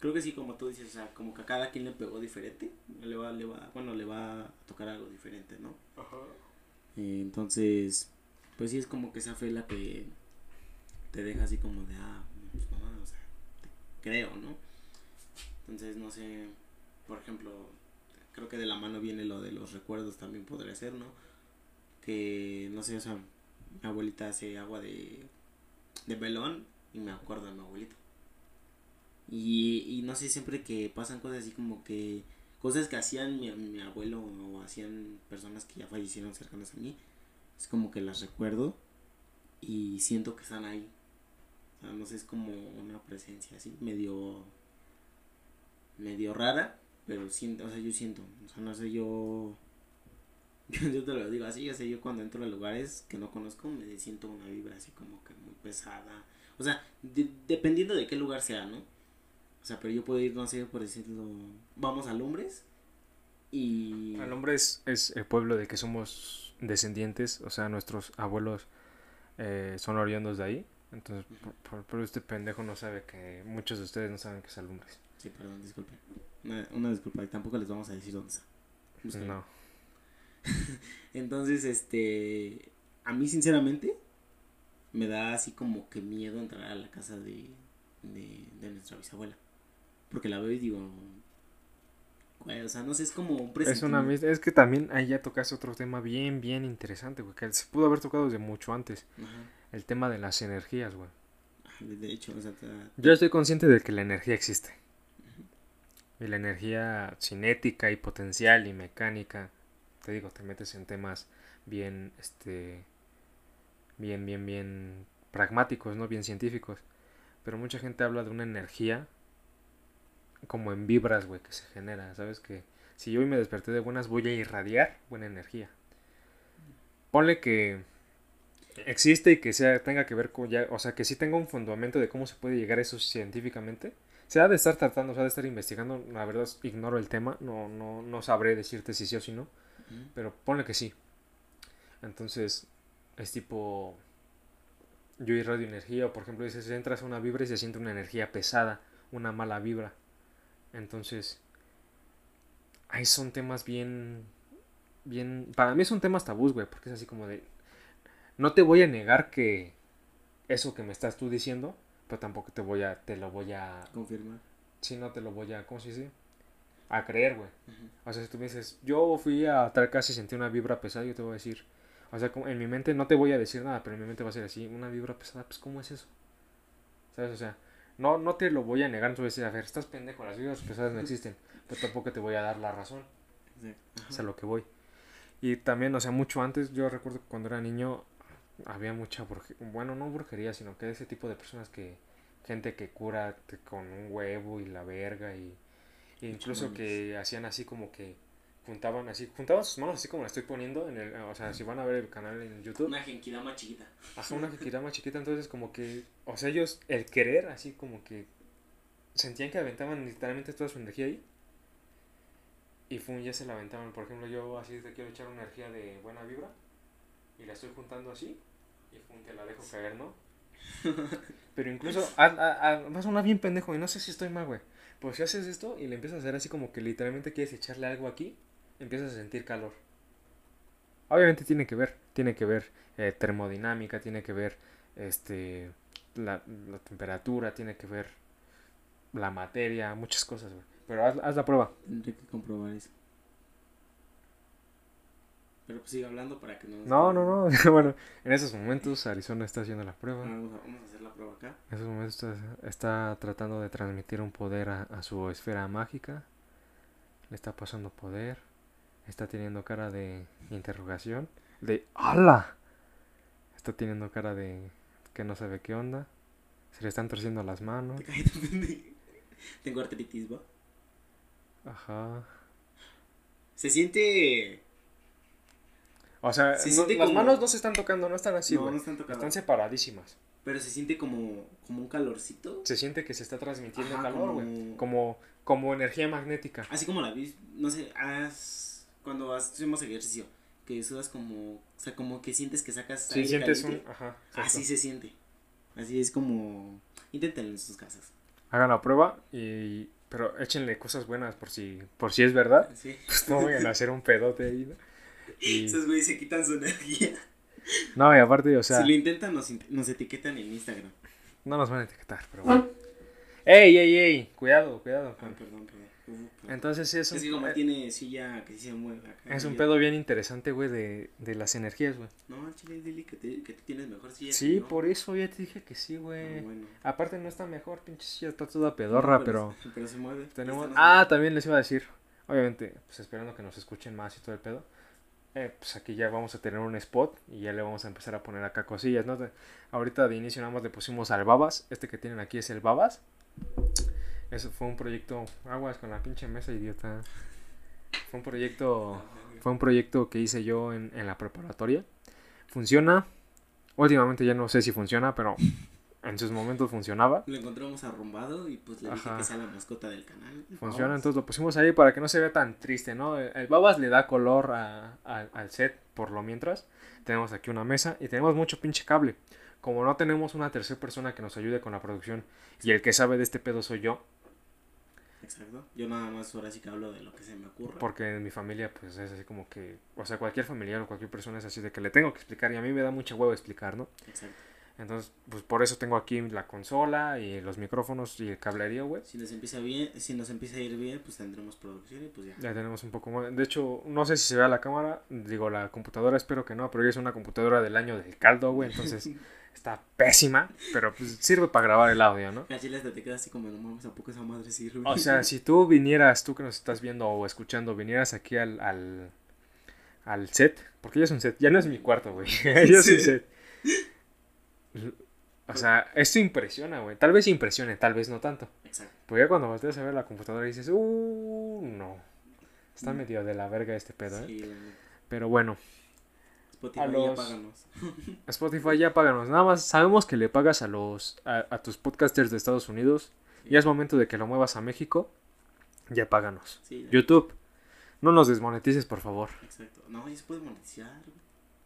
[SPEAKER 3] Creo que sí, como tú dices, o sea, como que a cada quien le pegó diferente. Le va, le va, bueno, le va a tocar algo diferente, ¿no? Eh, entonces, pues sí es como que esa fe la que te deja así como de, ah, pues mamá, o sea, te creo, ¿no? Entonces, no sé, por ejemplo, creo que de la mano viene lo de los recuerdos también podría ser, ¿no? Que, no sé, o sea, mi abuelita hace agua de, de melón y me acuerdo de mi abuelito. Y, y no sé, siempre que pasan cosas así como que cosas que hacían mi, mi abuelo o hacían personas que ya fallecieron cercanas a mí, es como que las recuerdo y siento que están ahí. O sea, no sé, es como una presencia así, medio, medio rara, pero siento, o sea, yo siento, o sea, no sé, yo, yo, yo te lo digo así, o sea, yo cuando entro a lugares que no conozco me siento una vibra así como que muy pesada, o sea, de- dependiendo de qué lugar sea, ¿no? O sea, pero yo puedo ir, no sé, por decirlo, vamos a Lumbres y...
[SPEAKER 2] El hombre es, el pueblo de que somos descendientes. O sea, nuestros abuelos eh, son oriundos de ahí. Entonces, por, por- este pendejo no sabe que muchos de ustedes no saben que es alumbres.
[SPEAKER 3] Sí, perdón, disculpe. Una, una disculpa, y tampoco les vamos a decir dónde está.
[SPEAKER 2] No.
[SPEAKER 3] Entonces, este, a mí sinceramente me da así como que miedo entrar a la casa de, de, de nuestra bisabuela. Porque la veo y digo, güey, o sea, no sé, es como un
[SPEAKER 2] Es una Es que también ahí ya tocaste otro tema bien, bien interesante, güey. Que se pudo haber tocado desde mucho antes.
[SPEAKER 3] Ajá.
[SPEAKER 2] El tema de las energías, güey.
[SPEAKER 3] De de hecho, o sea, te-
[SPEAKER 2] Yo estoy consciente de que la energía existe. Y la energía cinética y potencial y mecánica. Te digo, te metes en temas bien, este, bien, bien, bien pragmáticos, ¿no? Bien científicos. Pero mucha gente habla de una energía como en vibras, güey, que se genera. ¿Sabes? Que si yo hoy me desperté de buenas, voy a irradiar buena energía. Ponle que existe y que sea, tenga que ver con ya, o sea, que sí tenga un fundamento de cómo se puede llegar a eso científicamente. Se ha de estar tratando, se ha de estar investigando, la verdad ignoro el tema, no, no, no sabré decirte si sí o si no, pero ponle que sí. Entonces, es tipo, yo irradio energía, o por ejemplo, dices, entras a una vibra y se siente una energía pesada, una mala vibra. Entonces, ahí son temas bien, bien, para mí son temas tabús, güey, porque es así como de, no te voy a negar que eso que me estás tú diciendo, pero tampoco te voy a, te lo voy a,
[SPEAKER 3] confirmar.
[SPEAKER 2] si no te lo voy a, ¿cómo se dice? A creer, güey. O sea, si tú me dices, yo fui a tal casa y sentí una vibra pesada, yo te voy a decir, o sea, como en mi mente no te voy a decir nada, pero en mi mente va a ser así, una vibra pesada, pues ¿cómo es eso? ¿Sabes? O sea, no, no te lo voy a negar, no te voy a decir, a ver, estás pendejo, las vibras pesadas no existen, pero tampoco te voy a dar la razón.
[SPEAKER 3] Ajá.
[SPEAKER 2] es a lo que voy. Y también, o sea, mucho antes, yo recuerdo que cuando era niño había mucha brujería, bueno, no brujería, sino que ese tipo de personas que, gente que cura con un huevo y la verga y, e incluso que hacían así como que juntaban así, juntaban sus manos así como la estoy poniendo en el, o sea, si van a ver el canal en YouTube,
[SPEAKER 3] Una genkidama chiquita.
[SPEAKER 2] Ajá, una más chiquita, entonces como que, o sea, ellos, el querer, así como que sentían que aventaban literalmente toda su energía ahí. y fum, ya se la aventaban. Por ejemplo, yo así te quiero echar una energía de buena vibra y la estoy juntando así y fum, te la dejo caer, ¿no? Pero incluso, a, a, a- va a sonar bien pendejo y no sé si estoy mal, güey. Pues si haces esto y le empiezas a hacer así como que literalmente quieres echarle algo aquí, empiezas a sentir calor. Obviamente tiene que ver, tiene que ver eh, termodinámica, tiene que ver este la, la temperatura, tiene que ver la materia, muchas cosas, güey. Pero haz, haz la prueba.
[SPEAKER 3] Tendré que comprobar eso. Pero pues sigue hablando para que no...
[SPEAKER 2] No, no, no. bueno, en esos momentos Arizona está haciendo la prueba.
[SPEAKER 3] Vamos a, vamos a hacer la prueba acá.
[SPEAKER 2] En esos momentos está, está tratando de transmitir un poder a, a su esfera mágica. Le está pasando poder. Está teniendo cara de interrogación. De ¡Hala! Está teniendo cara de que no sabe qué onda. Se le están torciendo las manos.
[SPEAKER 3] Tengo artritis, ¿va?
[SPEAKER 2] Ajá.
[SPEAKER 3] Se siente...
[SPEAKER 2] O sea,
[SPEAKER 3] Se
[SPEAKER 2] no-
[SPEAKER 3] siente
[SPEAKER 2] las
[SPEAKER 3] como-
[SPEAKER 2] manos no se están tocando, no están así,
[SPEAKER 3] no, no están tocando.
[SPEAKER 2] Están separadísimas.
[SPEAKER 3] Pero se siente como, como un calorcito.
[SPEAKER 2] Se siente que se está transmitiendo
[SPEAKER 3] Ajá,
[SPEAKER 2] calor, güey.
[SPEAKER 3] como-
[SPEAKER 2] Como, como energía magnética.
[SPEAKER 3] Así como la vis, no sé, haz, cuando hacemos ejercicio, que sudas como, o sea, como que sientes que sacas
[SPEAKER 2] Sí,
[SPEAKER 3] aire
[SPEAKER 2] sientes un... Ajá.
[SPEAKER 3] Así se siente. Así es como, inténtenlo en sus casas.
[SPEAKER 2] Hagan la prueba y... Pero échenle cosas buenas por si, por si es verdad.
[SPEAKER 3] Sí.
[SPEAKER 2] Pues no vayan a hacer un pedote ahí, ¿no? Y-
[SPEAKER 3] Esos güeyes se quitan su energía.
[SPEAKER 2] No, y aparte, o sea,
[SPEAKER 3] si lo intentan, nos, nos etiquetan en Instagram.
[SPEAKER 2] no nos van a etiquetar, pero bueno. ¡Ey, ey, ey! Cuidado, cuidado.
[SPEAKER 3] Ah, perdón, perdón. Uh.
[SPEAKER 2] Entonces sí es un,
[SPEAKER 3] es que como tiene silla que sí se mueve acá.
[SPEAKER 2] es un pedo bien interesante, güey, de, de las energías, güey.
[SPEAKER 3] No, chile, dile que, te- que tú tienes mejor silla.
[SPEAKER 2] Sí,
[SPEAKER 3] que yo.
[SPEAKER 2] por eso ya te dije que sí,
[SPEAKER 3] Ah,
[SPEAKER 2] güey.
[SPEAKER 3] bueno.
[SPEAKER 2] Aparte no está mejor, pinche silla está toda pedorra,
[SPEAKER 3] No,
[SPEAKER 2] pero...
[SPEAKER 3] Pero se mueve.
[SPEAKER 2] Tenemos...
[SPEAKER 3] Esta no se
[SPEAKER 2] Ah, también les iba a decir, obviamente, pues esperando que nos escuchen más y todo el pedo. eh, pues aquí ya vamos a tener un spot y ya le vamos a empezar a poner acá cosillas, ¿no? De- ahorita de inicio nada más le pusimos al Babas. Este que tienen aquí es el Babas. Eso fue un proyecto... Aguas con la pinche mesa, idiota. Fue un proyecto... Fue un proyecto que hice yo en, en la preparatoria. Funciona. Últimamente ya no sé si funciona, pero en sus momentos funcionaba.
[SPEAKER 3] Lo encontramos arrumbado y pues le dije
[SPEAKER 2] Ajá.
[SPEAKER 3] que sea la mascota del canal.
[SPEAKER 2] Funciona, entonces lo pusimos ahí para que no se vea tan triste, ¿no? El, el Babas le da color a- a- al set por lo mientras. Tenemos aquí una mesa y tenemos mucho pinche cable. Como no tenemos una tercera persona que nos ayude con la producción y el que sabe de este pedo soy yo,
[SPEAKER 3] Exacto. Yo nada más ahora sí que hablo de lo que se me ocurra.
[SPEAKER 2] porque en mi familia pues es así como que, o sea, cualquier familiar o cualquier persona es así de que le tengo que explicar y a mí me da mucha huevo explicar, ¿no?
[SPEAKER 3] Exacto.
[SPEAKER 2] Entonces, pues por eso tengo aquí la consola y los micrófonos y el cablerío, güey.
[SPEAKER 3] Si nos empieza bien, si nos empieza a ir bien, pues tendremos producción y pues ya.
[SPEAKER 2] Ya tenemos un poco más. De hecho, no sé si se ve a la cámara. Digo, la computadora, espero que no, pero ya es una computadora del año del caldo, güey. Entonces está pésima, pero pues sirve para grabar el audio, ¿no?
[SPEAKER 3] Hasta te quedas así como, no mames, ¿a poco esa madre sirve?
[SPEAKER 2] O sea, si tú vinieras, tú que nos estás viendo o escuchando, vinieras aquí al, al, al set, porque ya es un set, ya no es mi cuarto, güey. ya es un set. O sea, esto impresiona, güey. Tal vez impresione, tal vez no tanto.
[SPEAKER 3] Exacto.
[SPEAKER 2] Porque ya cuando volteas a ver la computadora dices, uh, no. Está medio de la verga este pedo, ¿eh?
[SPEAKER 3] Sí, neta.
[SPEAKER 2] Pero bueno,
[SPEAKER 3] Spotify ya páganos.
[SPEAKER 2] Spotify ya páganos. Nada más sabemos que le pagas a los a, a tus podcasters de Estados Unidos. Ya es momento de que lo muevas a México. Ya páganos.
[SPEAKER 3] Sí,
[SPEAKER 2] YouTube, no nos desmonetices, por favor.
[SPEAKER 3] Exacto. No, ya se puede monetizar.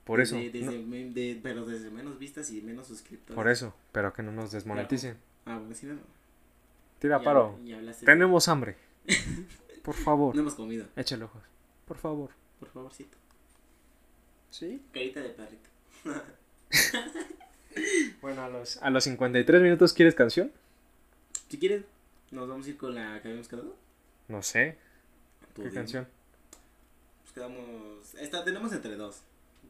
[SPEAKER 2] Por eso.
[SPEAKER 3] Desde- desde
[SPEAKER 2] no-
[SPEAKER 3] me- de- pero desde menos vistas y menos suscriptores.
[SPEAKER 2] por eso, pero que no nos desmoneticen.
[SPEAKER 3] Ah, bueno, sí, no.
[SPEAKER 2] Tira
[SPEAKER 3] Ya-
[SPEAKER 2] paro.
[SPEAKER 3] ya.
[SPEAKER 2] Tenemos hambre. Por favor,
[SPEAKER 3] No hemos comido.
[SPEAKER 2] échale ojos. Por favor.
[SPEAKER 3] Por favorcito.
[SPEAKER 2] ¿Sí?
[SPEAKER 3] Carita de perrito.
[SPEAKER 2] Bueno, a los, a los 53 minutos, ¿quieres canción?
[SPEAKER 3] Si quieres, nos vamos a ir con la que habíamos quedado.
[SPEAKER 2] No sé. ¿Qué
[SPEAKER 3] dime.
[SPEAKER 2] canción?
[SPEAKER 3] Pues quedamos. Esta tenemos entre dos.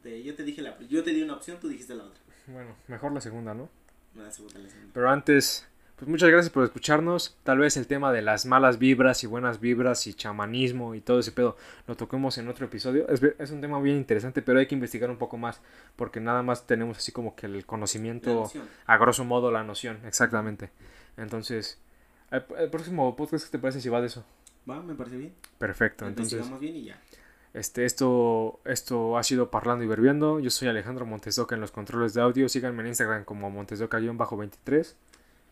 [SPEAKER 3] Te- yo te dije la. Yo te di una opción, tú dijiste la otra.
[SPEAKER 2] Bueno, mejor la segunda, ¿no?
[SPEAKER 3] La segunda, la segunda.
[SPEAKER 2] Pero antes, pues muchas gracias por escucharnos. Tal vez el tema de las malas vibras y buenas vibras y chamanismo y todo ese pedo lo toquemos en otro episodio. Es, es un tema bien interesante, pero hay que investigar un poco más porque nada más tenemos así como que el conocimiento, a grosso modo la noción, exactamente. Entonces, el, el próximo podcast, ¿qué te parece si va de eso?
[SPEAKER 3] Va, me parece bien.
[SPEAKER 2] Perfecto, entonces,
[SPEAKER 3] Investigamos bien y ya.
[SPEAKER 2] Este, esto, esto ha sido Parlando y Verbiendo. Yo soy Alejandro Montesdoca en los controles de audio. Síganme en Instagram como Montesdoca-23.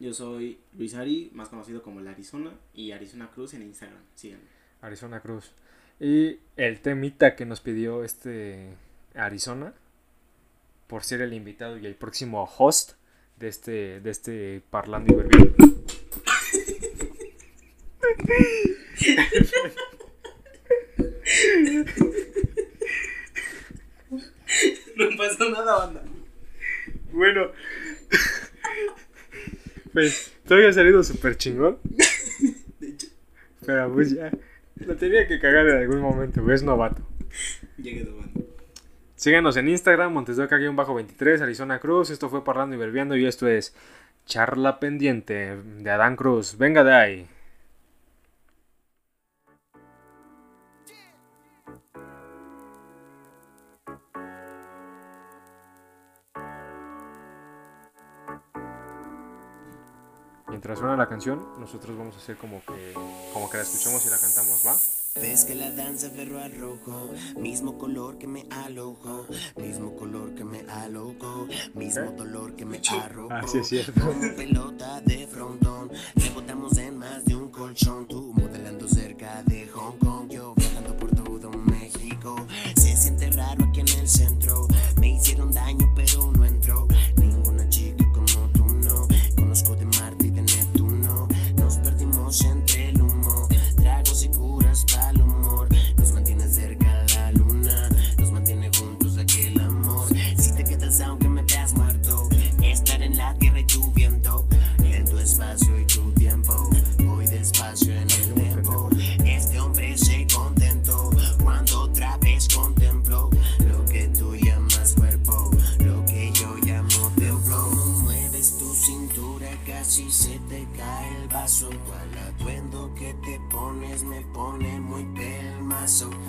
[SPEAKER 3] Yo soy Luis Ari, más conocido como el Arizona, y Arizona Cruz en Instagram. Síganme.
[SPEAKER 2] Arizona Cruz. Y el temita que nos pidió este Arizona por ser el invitado y el próximo host de este, de este Parlando y Verbiendo.
[SPEAKER 3] No pasa nada, banda.
[SPEAKER 2] Bueno, pues todavía ha salido súper chingón.
[SPEAKER 3] De hecho,
[SPEAKER 2] Pero pues ya, lo tenía que cagar en algún momento, es novato.
[SPEAKER 3] llegué de banda.
[SPEAKER 2] Síguenos en Instagram, Montesdoca-23, Arizona Cruz. Esto fue Parlando y Verbiando y esto es Charla Pendiente de Adán Cruz. Venga de ahí. Mientras suena la canción, nosotros vamos a hacer como que, como que la escuchamos y la cantamos, ¿va?
[SPEAKER 4] Ves que la danza ferro al rojo, mismo color que me alojo, mismo color que me aloco, mismo dolor que me arrojo.
[SPEAKER 2] Ah, sí es cierto.
[SPEAKER 4] Como pelota de frontón, rebotamos en más de un colchón. Tú me pone muy. Sé